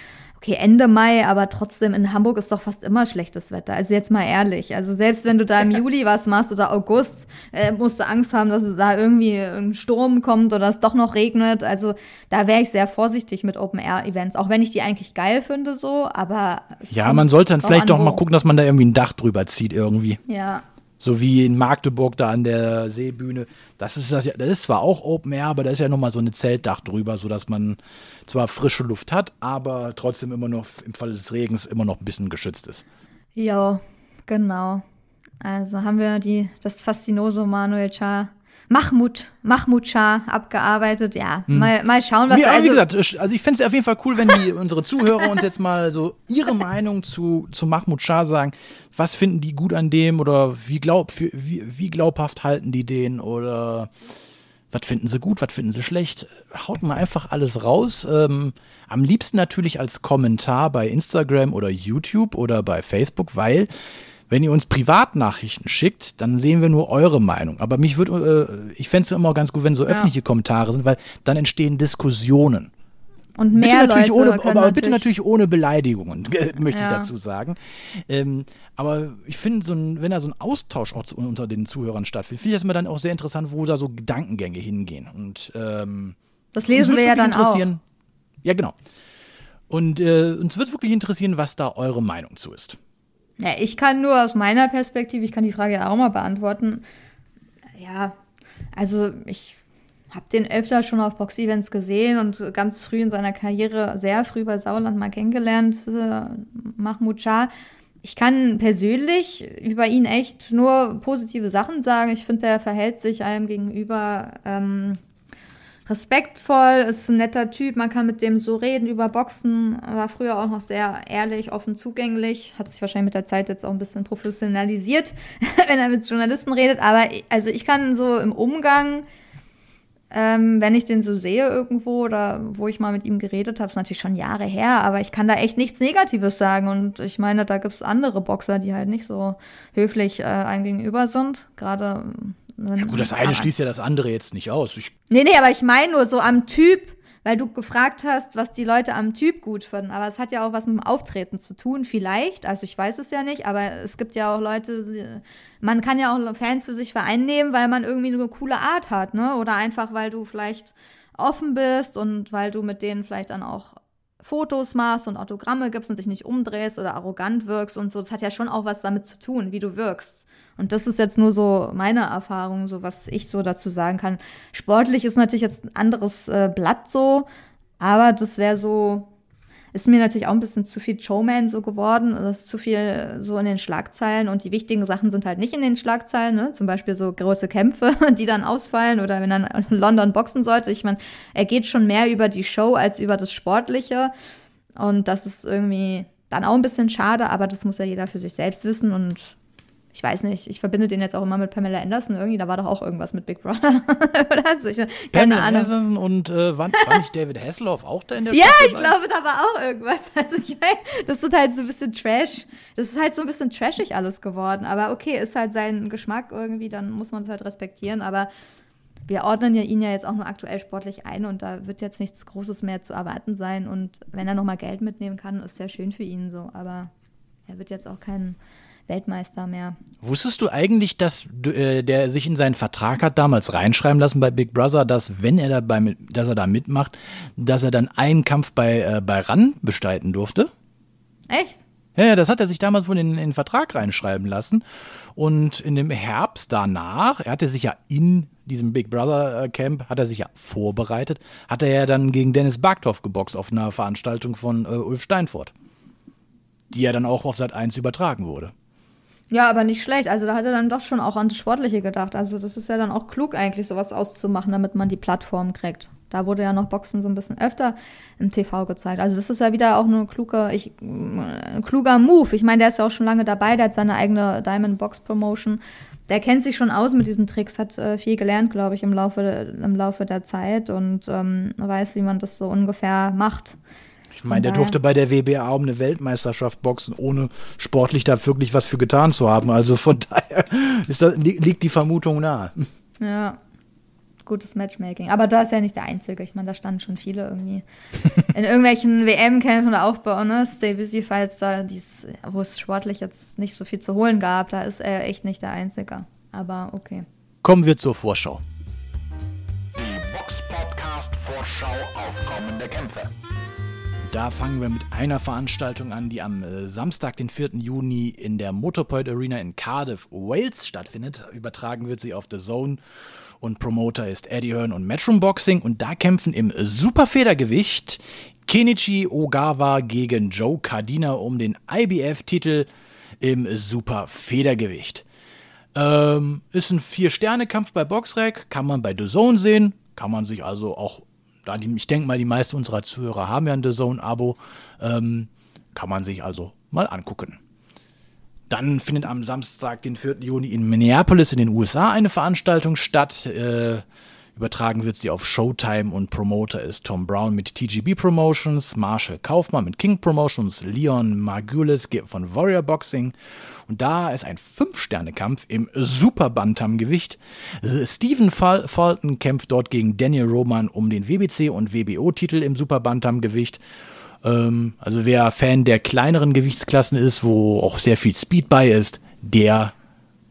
okay, Ende Mai, aber trotzdem in Hamburg ist doch fast immer schlechtes Wetter. Also jetzt mal ehrlich. Also selbst wenn du da im Juli was machst oder August, äh, musst du Angst haben, dass da irgendwie ein Sturm kommt oder es doch noch regnet. Also da wäre ich sehr vorsichtig mit Open-Air-Events, auch wenn ich die eigentlich geil finde so, aber Ja, man sollte dann vielleicht doch mal gucken, dass man da irgendwie ein Dach drüber zieht irgendwie. Ja. So wie in Magdeburg da an der Seebühne. Das ist das ja, das ist zwar auch Open Air, aber da ist ja nochmal so eine Zeltdach drüber, sodass man zwar frische Luft hat, aber trotzdem immer noch im Falle des Regens immer noch ein bisschen geschützt ist. Ja, genau. Also haben wir die, das Fastinoso Manuel Char Mahmoud, Mahmoud Shah abgearbeitet. Ja, hm. mal, mal schauen, was ja, also, wie gesagt, also ich fände es auf jeden Fall cool, wenn die unsere Zuhörer uns jetzt mal so ihre Meinung zu, zu Mahmoud Shah sagen. Was finden die gut an dem oder wie, glaub, wie, wie glaubhaft halten die den oder was finden sie gut, was finden sie schlecht? Haut mal einfach alles raus. Ähm, am liebsten natürlich als Kommentar bei Instagram oder YouTube oder bei Facebook, weil wenn ihr uns Privatnachrichten schickt, dann sehen wir nur eure Meinung. Aber mich würde, äh, ich fände es immer ganz gut, wenn so ja. öffentliche Kommentare sind, weil dann entstehen Diskussionen. Und mehr bitte natürlich Leute ohne, aber natürlich bitte natürlich ohne Beleidigungen, möchte ja. ich dazu sagen. Ähm, aber ich finde, so wenn da so ein Austausch auch unter den Zuhörern stattfindet, finde ich das immer dann auch sehr interessant, wo da so Gedankengänge hingehen. Und ähm, das lesen wir ja dann auch. Ja, genau. Und äh, uns wird wirklich interessieren, was da eure Meinung zu ist. Ja, ich kann nur aus meiner Perspektive, ich kann die Frage ja auch mal beantworten. Ja, also ich habe den öfter schon auf Box-Events gesehen und ganz früh in seiner Karriere, sehr früh bei Sauerland mal kennengelernt, äh, Mahmoud Shah. Ich kann persönlich über ihn echt nur positive Sachen sagen. Ich finde, er verhält sich einem gegenüber ähm, respektvoll, ist ein netter Typ, man kann mit dem so reden über Boxen, war früher auch noch sehr ehrlich, offen zugänglich, hat sich wahrscheinlich mit der Zeit jetzt auch ein bisschen professionalisiert, wenn er mit Journalisten redet, aber also ich kann so im Umgang, ähm, wenn ich den so sehe irgendwo oder wo ich mal mit ihm geredet habe, ist natürlich schon Jahre her, aber ich kann da echt nichts Negatives sagen und ich meine, da gibt es andere Boxer, die halt nicht so höflich äh, einem gegenüber sind, gerade ja gut, das eine schließt ja das andere jetzt nicht aus. Ich nee, nee, aber ich meine nur so am Typ, weil du gefragt hast, was die Leute am Typ gut finden. Aber es hat ja auch was mit dem Auftreten zu tun, vielleicht. Also ich weiß es ja nicht, aber es gibt ja auch Leute, man kann ja auch Fans für sich vereinnehmen, weil man irgendwie eine coole Art hat, ne? Oder einfach, weil du vielleicht offen bist und weil du mit denen vielleicht dann auch Fotos machst und Autogramme gibst und dich nicht umdrehst oder arrogant wirkst und so. Das hat ja schon auch was damit zu tun, wie du wirkst. Und das ist jetzt nur so meine Erfahrung, so was ich so dazu sagen kann. Sportlich ist natürlich jetzt ein anderes äh, Blatt so, aber das wäre so, ist mir natürlich auch ein bisschen zu viel Showman so geworden. Das ist zu viel so in den Schlagzeilen und die wichtigen Sachen sind halt nicht in den Schlagzeilen, ne? Zum Beispiel so große Kämpfe, die dann ausfallen oder wenn in London boxen sollte. Ich meine, er geht schon mehr über die Show als über das Sportliche. Und das ist irgendwie dann auch ein bisschen schade, aber das muss ja jeder für sich selbst wissen und ich weiß nicht, ich verbinde den jetzt auch immer mit Pamela Anderson irgendwie, da war doch auch irgendwas mit Big Brother. Oder so, ich, keine Pamela Ahnung. Anderson und äh, war, war nicht David Hasselhoff auch da in der Ja, ich glaube, da war auch irgendwas. Also ich das ist halt so ein bisschen Trash. Das ist halt so ein bisschen trashig alles geworden. Aber okay, ist halt sein Geschmack irgendwie, dann muss man es halt respektieren. Aber wir ordnen ja ihn ja jetzt auch nur aktuell sportlich ein und da wird jetzt nichts Großes mehr zu erwarten sein. Und wenn er nochmal Geld mitnehmen kann, ist ja schön für ihn so. Aber er wird jetzt auch kein Weltmeister mehr. Wusstest du eigentlich, dass äh, der sich in seinen Vertrag hat damals reinschreiben lassen bei Big Brother, dass wenn er dabei, dass er da mitmacht, dass er dann einen Kampf bei, äh, bei RAN bestreiten durfte? Echt? Ja, das hat er sich damals wohl in, in den Vertrag reinschreiben lassen. Und in dem Herbst danach, er hatte sich ja in diesem Big Brother äh, Camp, hat er sich ja vorbereitet, hat er ja dann gegen Dennis Barktoff geboxt auf einer Veranstaltung von äh, Ulf Steinfurt. Die ja dann auch auf Sat 1 übertragen wurde. Ja, aber nicht schlecht. Also da hat er dann doch schon auch an das Sportliche gedacht. Also das ist ja dann auch klug eigentlich, sowas auszumachen, damit man die Plattform kriegt. Da wurde ja noch Boxen so ein bisschen öfter im TV gezeigt. Also das ist ja wieder auch eine kluge, ich, ein kluger Move. Ich meine, der ist ja auch schon lange dabei, der hat seine eigene Diamond Box Promotion. Der kennt sich schon aus mit diesen Tricks, hat äh, viel gelernt, glaube ich, im Laufe, im Laufe der Zeit und ähm, weiß, wie man das so ungefähr macht. Ich meine, der durfte bei der WBA um eine Weltmeisterschaft boxen, ohne sportlich da wirklich was für getan zu haben. Also von daher ist das, liegt die Vermutung nahe. Ja, gutes Matchmaking. Aber da ist ja nicht der Einzige. Ich meine, da standen schon viele irgendwie in irgendwelchen WM-Kämpfen oder Aufbau, ne? Stay Fights, da, wo es sportlich jetzt nicht so viel zu holen gab, da ist er echt nicht der Einzige. Aber okay. Kommen wir zur Vorschau. Die Box Podcast Vorschau auf kommende Kämpfe. Da fangen wir mit einer Veranstaltung an, die am äh, Samstag, den 4. Juni in der Motorpoint Arena in Cardiff, Wales stattfindet. Übertragen wird sie auf The Zone und Promoter ist Eddie Hearn und Matchroom Boxing und da kämpfen im Superfedergewicht Kenichi Ogawa gegen Joe Cardina um den IBF-Titel im Superfedergewicht. Ähm, ist ein Vier-Sterne-Kampf bei Boxrec, kann man bei The Zone sehen, kann man sich also auch ich denke mal, die meisten unserer Zuhörer haben ja ein The Zone-Abo, ähm, kann man sich also mal angucken. Dann findet am Samstag, den 4. Juni in Minneapolis in den USA eine Veranstaltung statt. Äh, Übertragen wird sie auf Showtime und Promoter ist Tom Brown mit TGB Promotions, Marshall Kaufmann mit King Promotions, Leon Margulis von Warrior Boxing. Und da ist ein Fünf-Sterne-Kampf im Super Bantam-Gewicht. Stephen Fal Fulton kämpft dort gegen Daniel Roman um den WBC und WBO-Titel im Super Bantam-Gewicht. Ähm, also wer Fan der kleineren Gewichtsklassen ist, wo auch sehr viel Speed bei ist, der,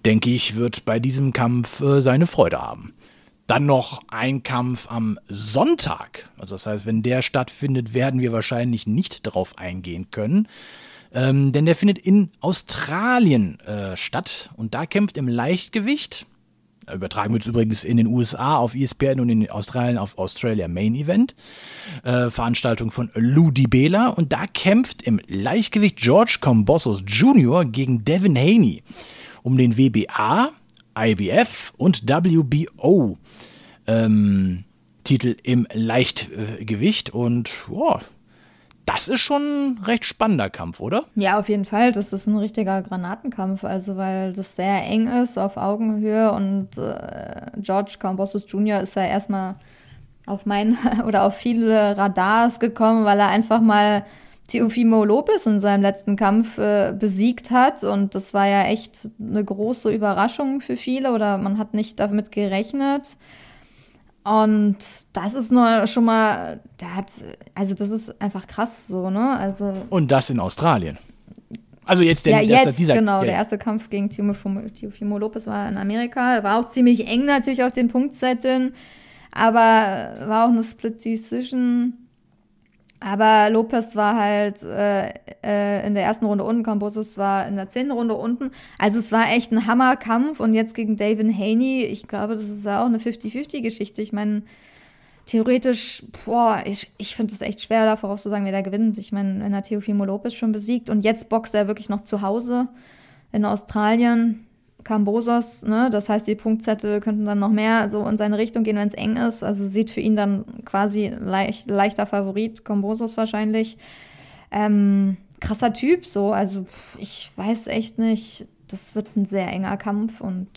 denke ich, wird bei diesem Kampf äh, seine Freude haben. Dann noch ein Kampf am Sonntag. Also das heißt, wenn der stattfindet, werden wir wahrscheinlich nicht darauf eingehen können. Ähm, denn der findet in Australien äh, statt. Und da kämpft im Leichtgewicht Übertragen wird es übrigens in den USA auf ESPN und in Australien auf Australia Main Event. Äh, Veranstaltung von Lou DiBela. Und da kämpft im Leichtgewicht George Combossos Jr. gegen Devin Haney um den WBA, IBF und WBO ähm, Titel im Leichtgewicht. Und boah, das ist schon ein recht spannender Kampf, oder? Ja, auf jeden Fall. Das ist ein richtiger Granatenkampf, also weil das sehr eng ist, auf Augenhöhe und äh, George Cambosos Jr. ist ja erstmal auf mein oder auf viele Radars gekommen, weil er einfach mal Teofimo Lopez in seinem letzten Kampf äh, besiegt hat und das war ja echt eine große Überraschung für viele oder man hat nicht damit gerechnet. Und das ist nur schon mal, also das ist einfach krass so, ne? Also. Und das in Australien. Also jetzt der, ja, jetzt, das, dieser, genau, ja, der erste Kampf gegen Teofimo Lopez war in Amerika. War auch ziemlich eng natürlich auf den Punktzetteln, aber war auch eine Split Decision. Aber Lopez war halt äh, äh, in der ersten Runde unten, Cambosos war in der zehnten Runde unten. Also es war echt ein Hammerkampf. Und jetzt gegen David Haney, ich glaube, das ist ja auch eine 50-50-Geschichte. Ich meine, theoretisch, boah, ich, ich finde es echt schwer, da vorauszusagen, wer da gewinnt. Ich meine, wenn er Teofimo Lopez schon besiegt und jetzt boxt er wirklich noch zu Hause in Australien. Cambosos, ne? Das heißt, die Punktzettel könnten dann noch mehr so in seine Richtung gehen, wenn es eng ist. Also sieht für ihn dann quasi leicht, leichter Favorit, Cambosos wahrscheinlich. Ähm, krasser Typ, so. Also ich weiß echt nicht. Das wird ein sehr enger Kampf und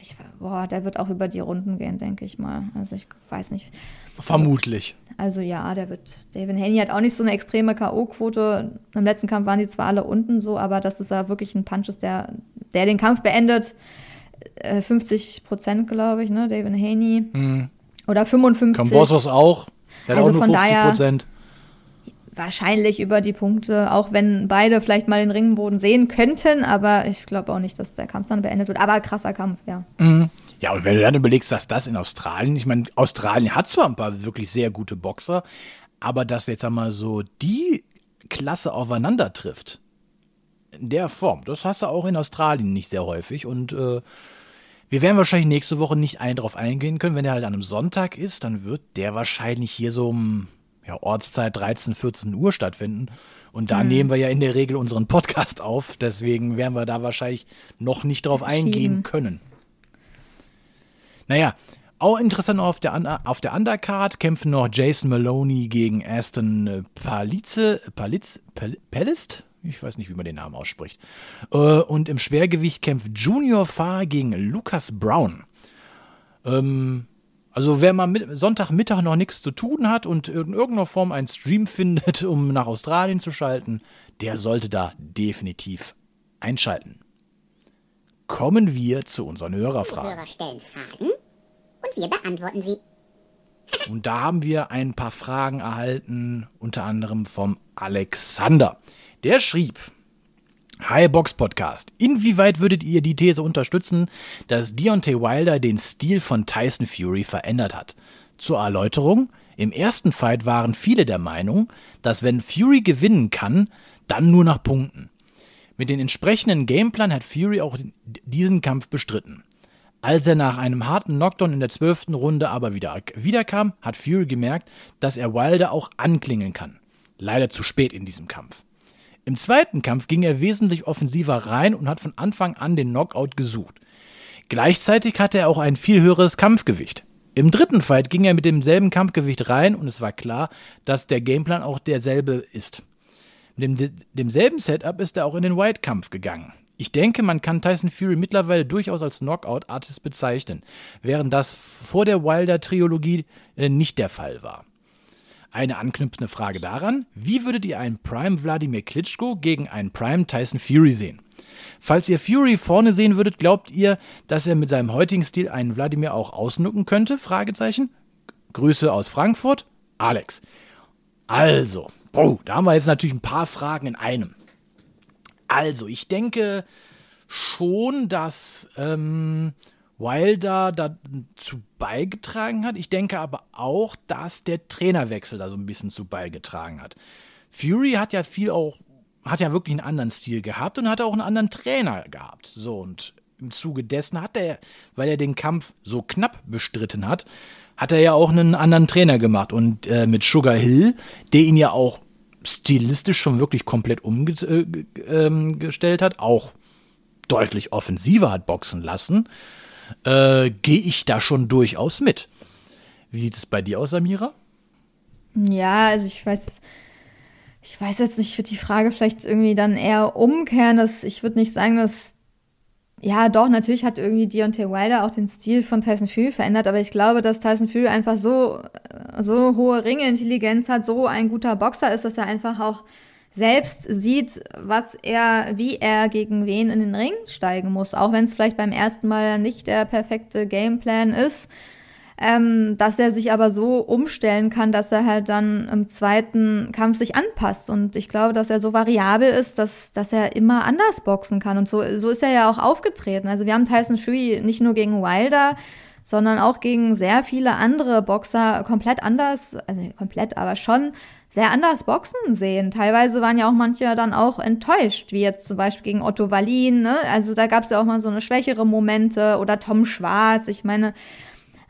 ich, boah, der wird auch über die Runden gehen, denke ich mal. Also ich weiß nicht. Vermutlich. Also ja, der wird. David Haney hat auch nicht so eine extreme K.O.-Quote. Im letzten Kampf waren die zwar alle unten so, aber das ist ja wirklich ein Punch ist, der, der den Kampf beendet. 50 Prozent, glaube ich, ne? David Haney. Hm. Oder 55. Cambosos auch. Der Also hat auch nur von 50 daher- Prozent. Wahrscheinlich über die Punkte, auch wenn beide vielleicht mal den Ringboden sehen könnten, aber ich glaube auch nicht, dass der Kampf dann beendet wird. Aber krasser Kampf, ja. Ja, und wenn du dann überlegst, dass das in Australien, ich meine, Australien hat zwar ein paar wirklich sehr gute Boxer, aber dass jetzt einmal so die Klasse aufeinander trifft, in der Form, das hast du auch in Australien nicht sehr häufig und äh, wir werden wahrscheinlich nächste Woche nicht ein drauf eingehen können. Wenn der halt an einem Sonntag ist, dann wird der wahrscheinlich hier so um ja, Ortszeit 13, 14 Uhr stattfinden. Und da nehmen wir ja in der Regel unseren Podcast auf. Deswegen werden wir da wahrscheinlich noch nicht drauf eingehen können. Naja, auch interessant auf der, auf der Undercard kämpfen noch Jason Maloney gegen Aston äh, Palize, Palitz, Pal- Pellist? Ich weiß nicht, wie man den Namen ausspricht. Äh, Und im Schwergewicht kämpft Junior Farr gegen Lucas Brown. Ähm, also wer mal mit, Sonntagmittag noch nichts zu tun hat und in irgendeiner Form einen Stream findet, um nach Australien zu schalten, der sollte da definitiv einschalten. Kommen wir zu unseren Hörerfragen. Hörer stellen Fragen und wir beantworten sie. Und da haben wir ein paar Fragen erhalten, unter anderem vom Alexander. Der schrieb, Hi Box Podcast. Inwieweit würdet ihr die These unterstützen, dass Deontay Wilder den Stil von Tyson Fury verändert hat? Zur Erläuterung. Im ersten Fight waren viele der Meinung, dass wenn Fury gewinnen kann, dann nur nach Punkten. Mit den entsprechenden Gameplan hat Fury auch diesen Kampf bestritten. Als er nach einem harten Knockdown in der zwölften Runde aber wieder wiederkam, hat Fury gemerkt, dass er Wilder auch anklingeln kann. Leider zu spät in diesem Kampf. Im zweiten Kampf ging er wesentlich offensiver rein und hat von Anfang an den Knockout gesucht. Gleichzeitig hatte er auch ein viel höheres Kampfgewicht. Im dritten Fight ging er mit demselben Kampfgewicht rein und es war klar, dass der Gameplan auch derselbe ist. Mit dem, demselben Setup ist er auch in den White-Kampf gegangen. Ich denke, man kann Tyson Fury mittlerweile durchaus als Knockout-Artist bezeichnen, während das vor der Wilder-Trilogie äh, nicht der Fall war. Eine anknüpfende Frage daran, wie würdet ihr einen Prime Wladimir Klitschko gegen einen Prime Tyson Fury sehen? Falls ihr Fury vorne sehen würdet, glaubt ihr, dass er mit seinem heutigen Stil einen Wladimir auch ausnucken könnte? Fragezeichen. Grüße aus Frankfurt, Alex. Also, oh, da haben wir jetzt natürlich ein paar Fragen in einem. Also, ich denke schon, dass ähm, Wilder dazu beigetragen hat. Ich denke aber auch, dass der Trainerwechsel da so ein bisschen zu beigetragen hat. Fury hat ja viel auch, hat ja wirklich einen anderen Stil gehabt und hat auch einen anderen Trainer gehabt. So, und im Zuge dessen hat er, weil er den Kampf so knapp bestritten hat, hat er ja auch einen anderen Trainer gemacht und äh, mit Sugar Hill, der ihn ja auch stilistisch schon wirklich komplett umgestellt äh, ähm, hat, auch deutlich offensiver hat boxen lassen, äh, gehe ich da schon durchaus mit. Wie sieht es bei dir aus, Samira? Ja, also ich weiß, ich weiß jetzt nicht, ich würde die Frage vielleicht irgendwie dann eher umkehren, dass ich würde nicht sagen, dass ja, doch, natürlich hat irgendwie Deontay Wilder auch den Stil von Tyson Fury verändert, aber ich glaube, dass Tyson Fury einfach so, so hohe Ringeintelligenz hat, so ein guter Boxer ist, dass er einfach auch selbst sieht, was er, wie er gegen wen in den Ring steigen muss. Auch wenn es vielleicht beim ersten Mal nicht der perfekte Gameplan ist, ähm, dass er sich aber so umstellen kann, dass er halt dann im zweiten Kampf sich anpasst. Und ich glaube, dass er so variabel ist, dass, dass er immer anders boxen kann. Und so, so ist er ja auch aufgetreten. Also wir haben Tyson Fury nicht nur gegen Wilder, sondern auch gegen sehr viele andere Boxer komplett anders, also komplett, aber schon sehr anders boxen sehen. Teilweise waren ja auch manche dann auch enttäuscht, wie jetzt zum Beispiel gegen Otto Wallin. Ne? Also da gab es ja auch mal so eine schwächere Momente oder Tom Schwarz. Ich meine,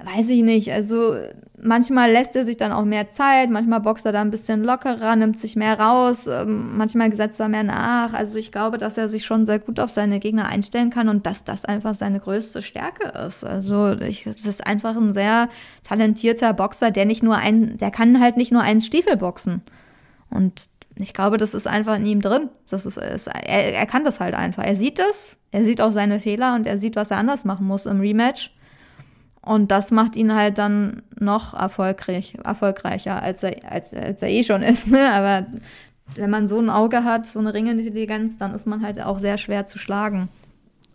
weiß ich nicht. Also manchmal lässt er sich dann auch mehr Zeit, manchmal boxt er da ein bisschen lockerer, nimmt sich mehr raus, ähm, manchmal setzt er mehr nach. Also ich glaube, dass er sich schon sehr gut auf seine Gegner einstellen kann und dass das einfach seine größte Stärke ist. Also ich, das ist einfach ein sehr talentierter Boxer, der nicht nur ein, der kann halt nicht nur einen Stiefel boxen. Und ich glaube, das ist einfach in ihm drin. Das ist, ist er, er kann das halt einfach. Er sieht das, er sieht auch seine Fehler und er sieht, was er anders machen muss im Rematch. Und das macht ihn halt dann noch erfolgreich, erfolgreicher, als er, als, als er eh schon ist. Ne? Aber wenn man so ein Auge hat, so eine Ringintelligenz, dann ist man halt auch sehr schwer zu schlagen.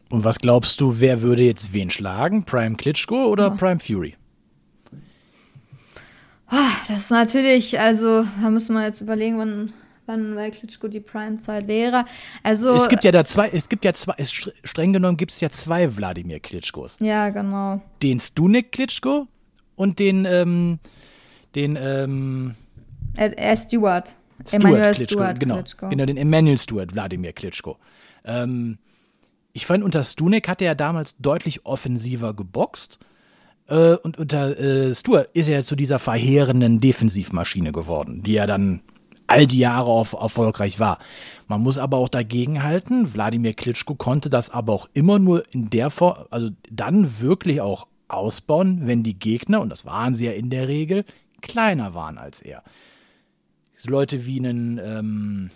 Und was glaubst du, wer würde jetzt wen schlagen? Prime Klitschko oder ja. Prime Fury? Ah, das ist natürlich, also da müssen wir jetzt überlegen, wann wann bei Klitschko die Prime-Zeit wäre. Also es gibt ja da zwei, es gibt ja zwei, streng genommen gibt es ja zwei Wladimir Klitschkos. Ja, genau. Den Stunek Klitschko und den, ähm, den, ähm, er, er Stewart. Stuart Klitschko, Stuart genau, Klitschko. genau, den Emmanuel Stuart, Wladimir Klitschko. Ähm, ich fand, unter Stunek hat er damals deutlich offensiver geboxt. Äh, und unter äh, Stuart ist er zu dieser verheerenden Defensivmaschine geworden, die er dann all die Jahre auf, erfolgreich war. Man muss aber auch dagegen halten, Wladimir Klitschko konnte das aber auch immer nur in der Form, also dann wirklich auch ausbauen, wenn die Gegner, und das waren sie ja in der Regel, kleiner waren als er. Leute wie einen ähm,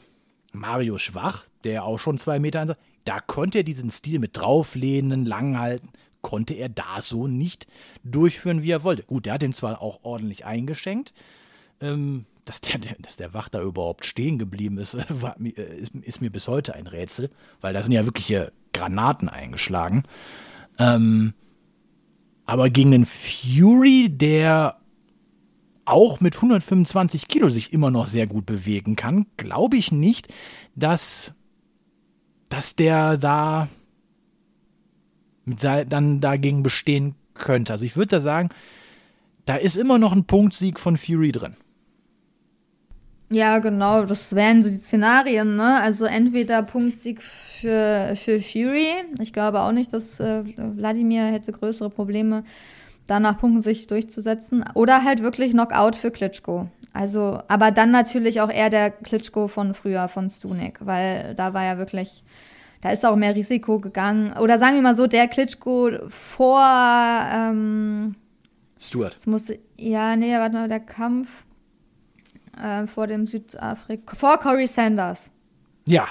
Mario Schwach, der auch schon zwei Meter ansah, da konnte er diesen Stil mit drauflehnen, langhalten, konnte er da so nicht durchführen, wie er wollte. Gut, der hat ihm zwar auch ordentlich eingeschenkt, ähm, dass der, dass der da überhaupt stehen geblieben ist, war, äh, ist, ist, mir bis heute ein Rätsel, weil da sind ja wirkliche Granaten eingeschlagen. Ähm, aber gegen den Fury, der auch mit 125 Kilo sich immer noch sehr gut bewegen kann, glaube ich nicht, dass, dass der da dann dagegen bestehen könnte. Also ich würde da sagen, da ist immer noch ein Punktsieg von Fury drin. Ja, genau, das wären so die Szenarien, ne? Also entweder Punktsieg für, für Fury. Ich glaube auch nicht, dass äh, Wladimir hätte größere Probleme, danach Punkten sich durchzusetzen. Oder halt wirklich Knockout für Klitschko. Also, aber dann natürlich auch eher der Klitschko von früher, von Stunek, weil da war ja wirklich, da ist auch mehr Risiko gegangen. Oder sagen wir mal so, der Klitschko vor ähm, Stuart. Muss, ja, nee, warte mal, der Kampf äh, vor dem Südafrika, vor Corey Sanders. Ja.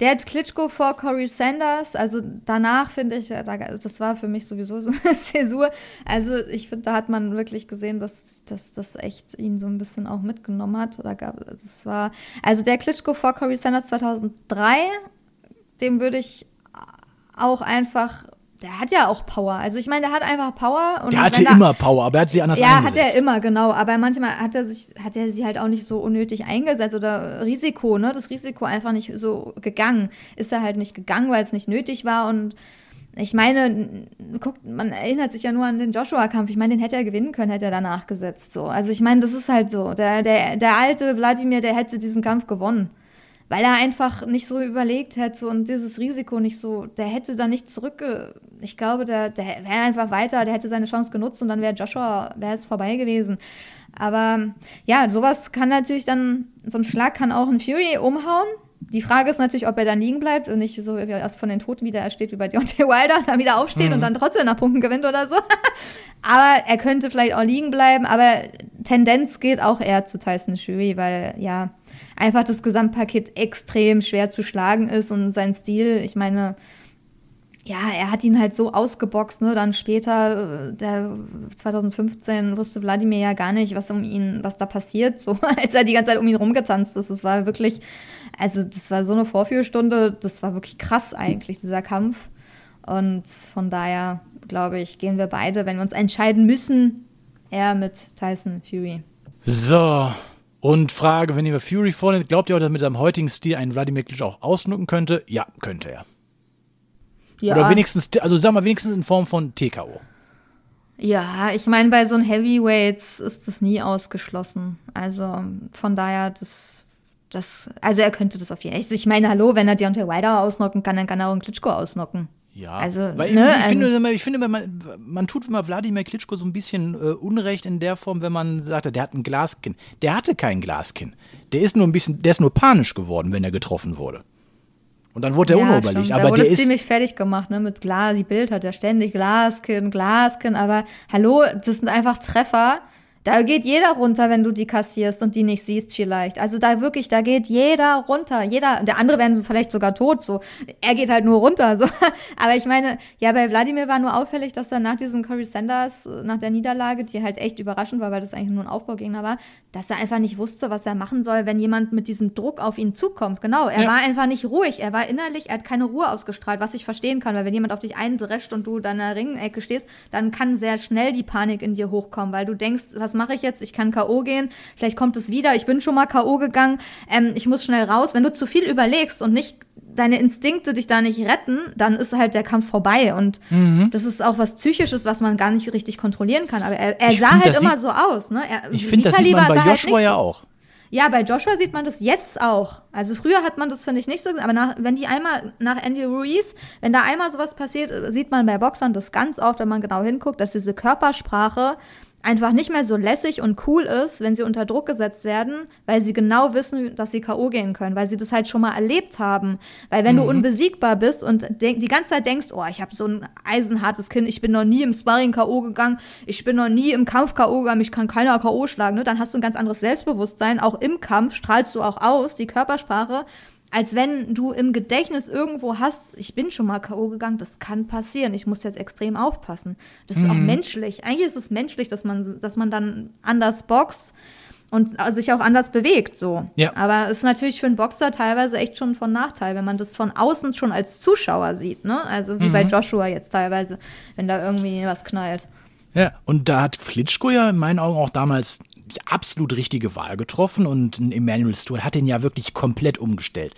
Der hat Klitschko vor Corey Sanders, also danach finde ich, das war für mich sowieso so eine Zäsur. Also ich finde, da hat man wirklich gesehen, dass, dass das echt ihn so ein bisschen auch mitgenommen hat. Oder gab, es war, also der Klitschko vor Corey Sanders 2003, dem würde ich auch einfach der hat ja auch Power. Also ich meine, der hat einfach Power. der hatte er, immer Power, aber er hat sie anders ja, eingesetzt. Ja, hat er immer, genau. Aber manchmal hat er sich, hat er sie halt auch nicht so unnötig eingesetzt oder Risiko, ne? Das Risiko einfach nicht so gegangen. Ist er halt nicht gegangen, weil es nicht nötig war und ich meine, guckt, man erinnert sich ja nur an den Joshua-Kampf. Ich meine, den hätte er gewinnen können, hätte er danach gesetzt. So. Also ich meine, das ist halt so. Der, der, der alte Wladimir, der hätte diesen Kampf gewonnen. Weil er einfach nicht so überlegt hätte und dieses Risiko nicht so, der hätte da nicht zurückge. Ich glaube, der, der wäre einfach weiter, der hätte seine Chance genutzt und dann wäre Joshua, wäre es vorbei gewesen. Aber ja, sowas kann natürlich dann, so ein Schlag kann auch ein Fury umhauen. Die Frage ist natürlich, ob er dann liegen bleibt und nicht so erst von den Toten wieder steht wie bei Deontay Wilder, dann wieder aufsteht mhm. und dann trotzdem nach Punkten gewinnt oder so. aber er könnte vielleicht auch liegen bleiben, aber Tendenz geht auch eher zu Tyson Fury, weil ja, einfach das Gesamtpaket extrem schwer zu schlagen ist und sein Stil, ich meine, ja, er hat ihn halt so ausgeboxt, ne? Dann später, äh, der 2015 wusste Wladimir ja gar nicht, was um ihn, was da passiert, so als er die ganze Zeit um ihn rumgetanzt ist. Das war wirklich, also das war so eine Vorführstunde, das war wirklich krass eigentlich, dieser Kampf. Und von daher, glaube ich, gehen wir beide, wenn wir uns entscheiden müssen, eher mit Tyson Fury. So, und Frage, wenn ihr Fury vornimmt, glaubt ihr auch, dass mit seinem heutigen Stil ein Vladimir Klitsch auch ausnucken könnte? Ja, könnte er. Ja. Oder wenigstens, also sagen wir wenigstens in Form von TKO. Ja, ich meine, bei so einem Heavyweights ist das nie ausgeschlossen. Also von daher, das, das, also er könnte das auf jeden Fall. Ich meine, hallo, wenn er Deontay Wilder ausnocken kann, dann kann er auch einen Klitschko ausnocken. Ja, also, weil ne, ich, finde, also ich finde, man, man tut immer Wladimir Klitschko so ein bisschen äh, Unrecht in der Form, wenn man sagt, der hat ein Glaskinn. Der hatte kein Glaskinn. Der ist nur ein bisschen, der ist nur panisch geworden, wenn er getroffen wurde. Und dann wurde er ja, unüberlegt. Aber da wurde der ist ziemlich fertig gemacht, ne? Mit Glas, die Bild hat ja ständig Glaskin, Glaskin, aber hallo, das sind einfach Treffer. Da geht jeder runter, wenn du die kassierst und die nicht siehst vielleicht. Also da wirklich, da geht jeder runter. Jeder, der andere werden vielleicht sogar tot, so. Er geht halt nur runter, so. Aber ich meine, ja, bei Wladimir war nur auffällig, dass er nach diesem Curry Sanders, nach der Niederlage, die halt echt überraschend war, weil das eigentlich nur ein Aufbaugegner war, dass er einfach nicht wusste, was er machen soll, wenn jemand mit diesem Druck auf ihn zukommt. Genau, er ja. war einfach nicht ruhig. Er war innerlich, er hat keine Ruhe ausgestrahlt, was ich verstehen kann, weil wenn jemand auf dich einbrescht und du dann in der Ringecke stehst, dann kann sehr schnell die Panik in dir hochkommen, weil du denkst, was was mache ich jetzt? Ich kann K.O. gehen, vielleicht kommt es wieder, ich bin schon mal K.O. gegangen, ähm, ich muss schnell raus. Wenn du zu viel überlegst und nicht deine Instinkte dich da nicht retten, dann ist halt der Kampf vorbei. Und mhm. das ist auch was Psychisches, was man gar nicht richtig kontrollieren kann. Aber er, er sah find, halt immer so aus. Ne? Er, ich finde, das sieht man bei halt Joshua halt ja auch. Ja, bei Joshua sieht man das jetzt auch. Also früher hat man das, finde ich, nicht so, aber nach, wenn die einmal nach Andy Ruiz, wenn da einmal sowas passiert, sieht man bei Boxern das ganz oft, wenn man genau hinguckt, dass diese Körpersprache einfach nicht mehr so lässig und cool ist, wenn sie unter Druck gesetzt werden, weil sie genau wissen, dass sie K.O. gehen können, weil sie das halt schon mal erlebt haben. Weil wenn mhm. du unbesiegbar bist und die ganze Zeit denkst, oh, ich habe so ein eisenhartes Kind, ich bin noch nie im Sparring K.O. gegangen, ich bin noch nie im Kampf K.O. gegangen, mich kann keiner K.O. schlagen, ne? dann hast du ein ganz anderes Selbstbewusstsein. Auch im Kampf strahlst du auch aus, die Körpersprache als wenn du im Gedächtnis irgendwo hast, ich bin schon mal K.O. gegangen, das kann passieren, ich muss jetzt extrem aufpassen. Das ist mhm. auch menschlich. Eigentlich ist es menschlich, dass man, dass man dann anders boxt und sich auch anders bewegt, so. Ja. Aber es ist natürlich für einen Boxer teilweise echt schon von Nachteil, wenn man das von außen schon als Zuschauer sieht, ne? Also wie mhm. bei Joshua jetzt teilweise, wenn da irgendwie was knallt. Ja, und da hat Flitschko ja in meinen Augen auch damals absolut richtige Wahl getroffen und Emmanuel Stewart hat den ja wirklich komplett umgestellt.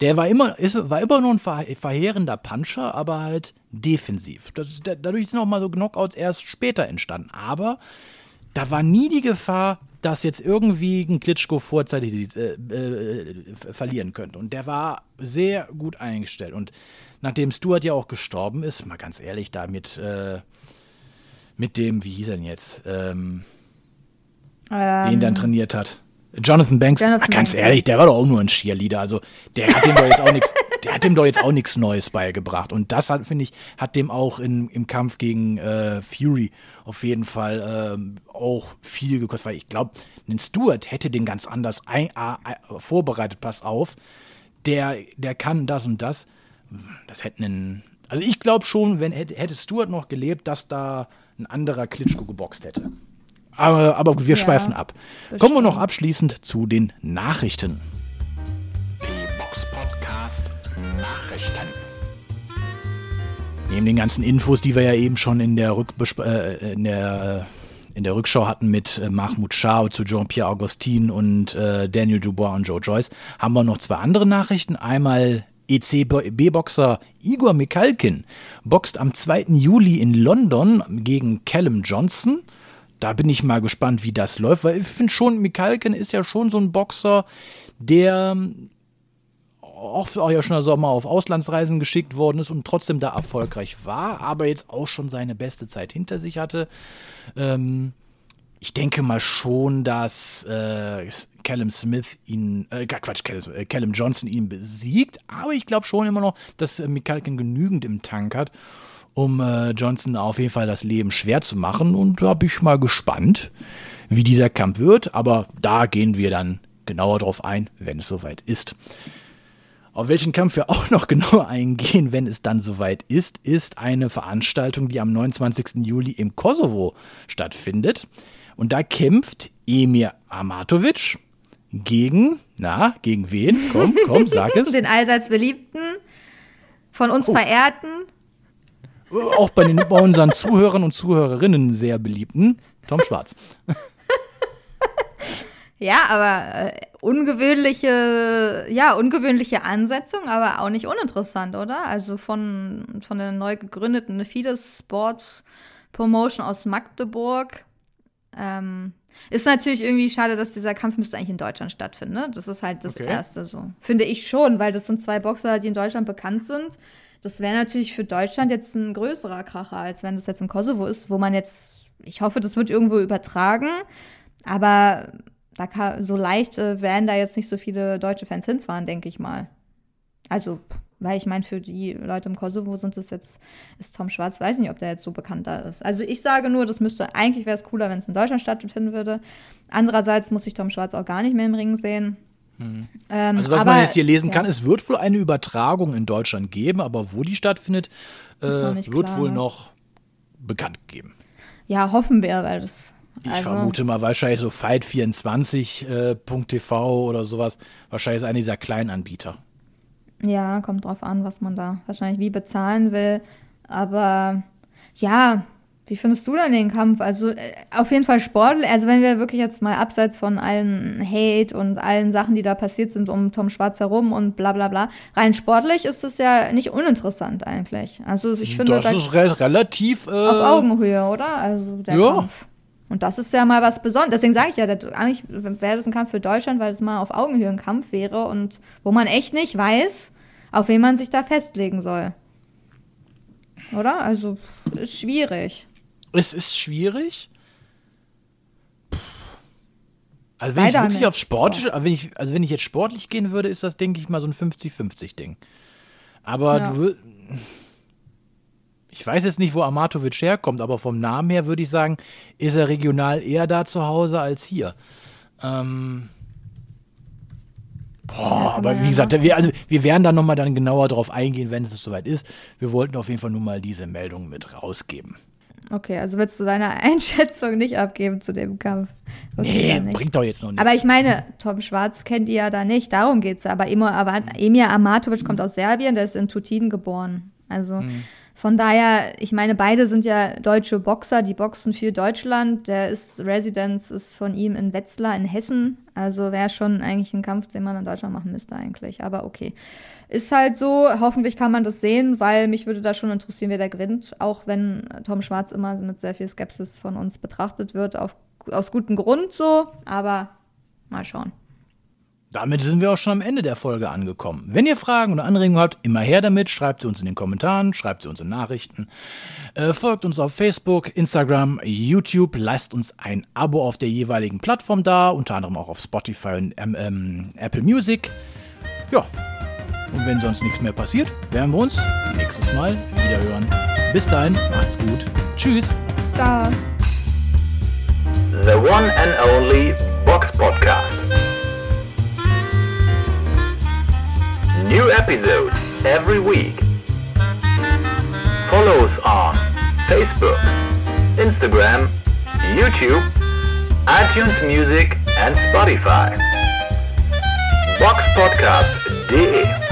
Der war immer, ist, war immer nur ein verheerender Puncher, aber halt defensiv. Das, dadurch sind auch mal so Knockouts erst später entstanden. Aber da war nie die Gefahr, dass jetzt irgendwie ein Klitschko vorzeitig äh, äh, verlieren könnte. Und der war sehr gut eingestellt. Und nachdem Stuart ja auch gestorben ist, mal ganz ehrlich, da mit, äh, mit dem, wie hieß er denn jetzt? Ähm, ähm, den dann trainiert hat. Jonathan Banks, Jonathan ach, ganz ehrlich, der war doch auch nur ein Cheerleader. Also der hat dem doch jetzt auch nichts, der hat dem doch jetzt auch nichts Neues beigebracht. Und das hat, finde ich, hat dem auch in, im Kampf gegen äh, Fury auf jeden Fall ähm, auch viel gekostet. Weil ich glaube, ein Stewart hätte den ganz anders ein, äh, vorbereitet. Pass auf, der, der kann das und das. Das hätten einen, also ich glaube schon, wenn hätte, hätte Stewart noch gelebt, dass da ein anderer Klitschko geboxt hätte. Aber, aber wir ja, schweifen ab. Kommen wir noch abschließend zu den Nachrichten. Die Box Podcast Nachrichten. Neben den ganzen Infos, die wir ja eben schon in der, Rückbesp äh, in der, äh, in der Rückschau hatten mit äh, Mahmoud Shah zu Jean-Pierre Augustin und äh, Daniel Dubois und Joe Joyce, haben wir noch zwei andere Nachrichten. Einmal ECB-Boxer Igor Mikalkin boxt am 2. Juli in London gegen Callum Johnson da bin ich mal gespannt, wie das läuft, weil ich finde schon, Mikalken ist ja schon so ein Boxer, der auch, auch ja schon also mal auf Auslandsreisen geschickt worden ist und trotzdem da erfolgreich war, aber jetzt auch schon seine beste Zeit hinter sich hatte. Ähm, ich denke mal schon, dass äh, Callum Smith ihn, äh, Quatsch, Callum, äh, Callum Johnson ihn besiegt, aber ich glaube schon immer noch, dass äh, Mikalkin genügend im Tank hat, um äh, Johnson auf jeden Fall das Leben schwer zu machen und da bin ich mal gespannt, wie dieser Kampf wird, aber da gehen wir dann genauer drauf ein, wenn es soweit ist. Auf welchen Kampf wir auch noch genauer eingehen, wenn es dann soweit ist, ist eine Veranstaltung, die am 29. Juli im Kosovo stattfindet. Und da kämpft Emir Amatovic gegen, na, gegen wen? Komm, komm, sag es. Den allseits beliebten, von uns Oh. verehrten. Auch bei, den, bei unseren Zuhörern und Zuhörerinnen sehr beliebten, Tom Schwarz. Ja, aber äh, ungewöhnliche, ja, ungewöhnliche Ansetzung, aber auch nicht uninteressant, oder? Also von, von der neu gegründeten Fides Sports Promotion aus Magdeburg. Ähm, ist natürlich irgendwie schade, dass dieser Kampf müsste eigentlich in Deutschland stattfinden. Ne? Das ist halt das Okay. Erste so. Finde ich schon, weil das sind zwei Boxer, die in Deutschland bekannt sind. Das wäre natürlich für Deutschland jetzt ein größerer Kracher, als wenn das jetzt im Kosovo ist, wo man jetzt, ich hoffe, das wird irgendwo übertragen, aber da kann, so leicht äh, werden da jetzt nicht so viele deutsche Fans hinfahren, denke ich mal. Also, weil ich meine, für die Leute im Kosovo sind es jetzt, ist Tom Schwarz, weiß nicht, ob der jetzt so bekannt da ist. Also ich sage nur, das müsste, eigentlich wäre es cooler, wenn es in Deutschland stattfinden würde. Andererseits muss ich Tom Schwarz auch gar nicht mehr im Ring sehen. Ähm, Also was man jetzt hier lesen ja. kann, es wird wohl eine Übertragung in Deutschland geben, aber wo die stattfindet, äh, wird klar, wohl ne? noch bekannt gegeben. Ja, hoffen wir, weil das. Ich also, vermute mal wahrscheinlich so Fight24.tv oder sowas. Wahrscheinlich ist einer dieser kleinen Anbieter. Ja, kommt drauf an, was man da wahrscheinlich wie bezahlen will. Aber ja, wie findest du denn den Kampf? Also äh, auf jeden Fall Sport. Also wenn wir wirklich jetzt mal abseits von allen Hate und allen Sachen, die da passiert sind um Tom Schwarz herum und bla bla bla, rein sportlich ist es ja nicht uninteressant eigentlich. Also ich finde das da ist re relativ. Äh, auf Augenhöhe, oder? Also der Ja. Kampf. Und das ist ja mal was Besonderes. Deswegen sage ich ja, das- eigentlich wäre das ein Kampf für Deutschland, weil es mal auf Augenhöhe ein Kampf wäre und wo man echt nicht weiß, auf wen man sich da festlegen soll. Oder? Also ist schwierig. Es ist schwierig. Puh. Also wenn ich Beide wirklich haben auf sportlich, wenn ich, also wenn ich jetzt sportlich gehen würde, ist das, denke ich mal, so ein 50-50-Ding. Aber Ja. du ich weiß jetzt nicht, wo Amatovic herkommt, aber vom Namen her würde ich sagen, ist er regional eher da zu Hause als hier. Ähm, boah, aber wie ja gesagt, wir, also wir werden da nochmal dann genauer drauf eingehen, wenn es soweit ist. Wir wollten auf jeden Fall nur mal diese Meldung mit rausgeben. Okay, also willst du deine Einschätzung nicht abgeben zu dem Kampf? Das Nee, bringt doch jetzt noch nichts. Aber ich meine, Tom Schwarz kennt die ja da nicht, darum geht's. Aber Emir, aber Emir Amatovic kommt aus Serbien, der ist in Tutin geboren. Also von daher, ich meine, beide sind ja deutsche Boxer, die boxen für Deutschland. Der ist, Residence ist von ihm in Wetzlar in Hessen. Also wäre schon eigentlich ein Kampf, den man in Deutschland machen müsste eigentlich. Aber okay. Ist halt so, hoffentlich kann man das sehen, weil mich würde da schon interessieren, wer da gewinnt. Auch wenn Tom Schwarz immer mit sehr viel Skepsis von uns betrachtet wird, auf, aus gutem Grund so. Aber mal schauen. Damit sind wir auch schon am Ende der Folge angekommen. Wenn ihr Fragen oder Anregungen habt, immer her damit. Schreibt sie uns in den Kommentaren, schreibt sie uns in Nachrichten. Äh, folgt uns auf Facebook, Instagram, YouTube. Lasst uns ein Abo auf der jeweiligen Plattform da, unter anderem auch auf Spotify und ähm, ähm, Apple Music. Ja, und wenn sonst nichts mehr passiert, werden wir uns nächstes Mal wiederhören. Bis dahin, macht's gut. Tschüss. Ciao. The one and only Box Podcast. New episodes every week. Follow us on Facebook, Instagram, YouTube, iTunes Music and Spotify. Boxpodcast.de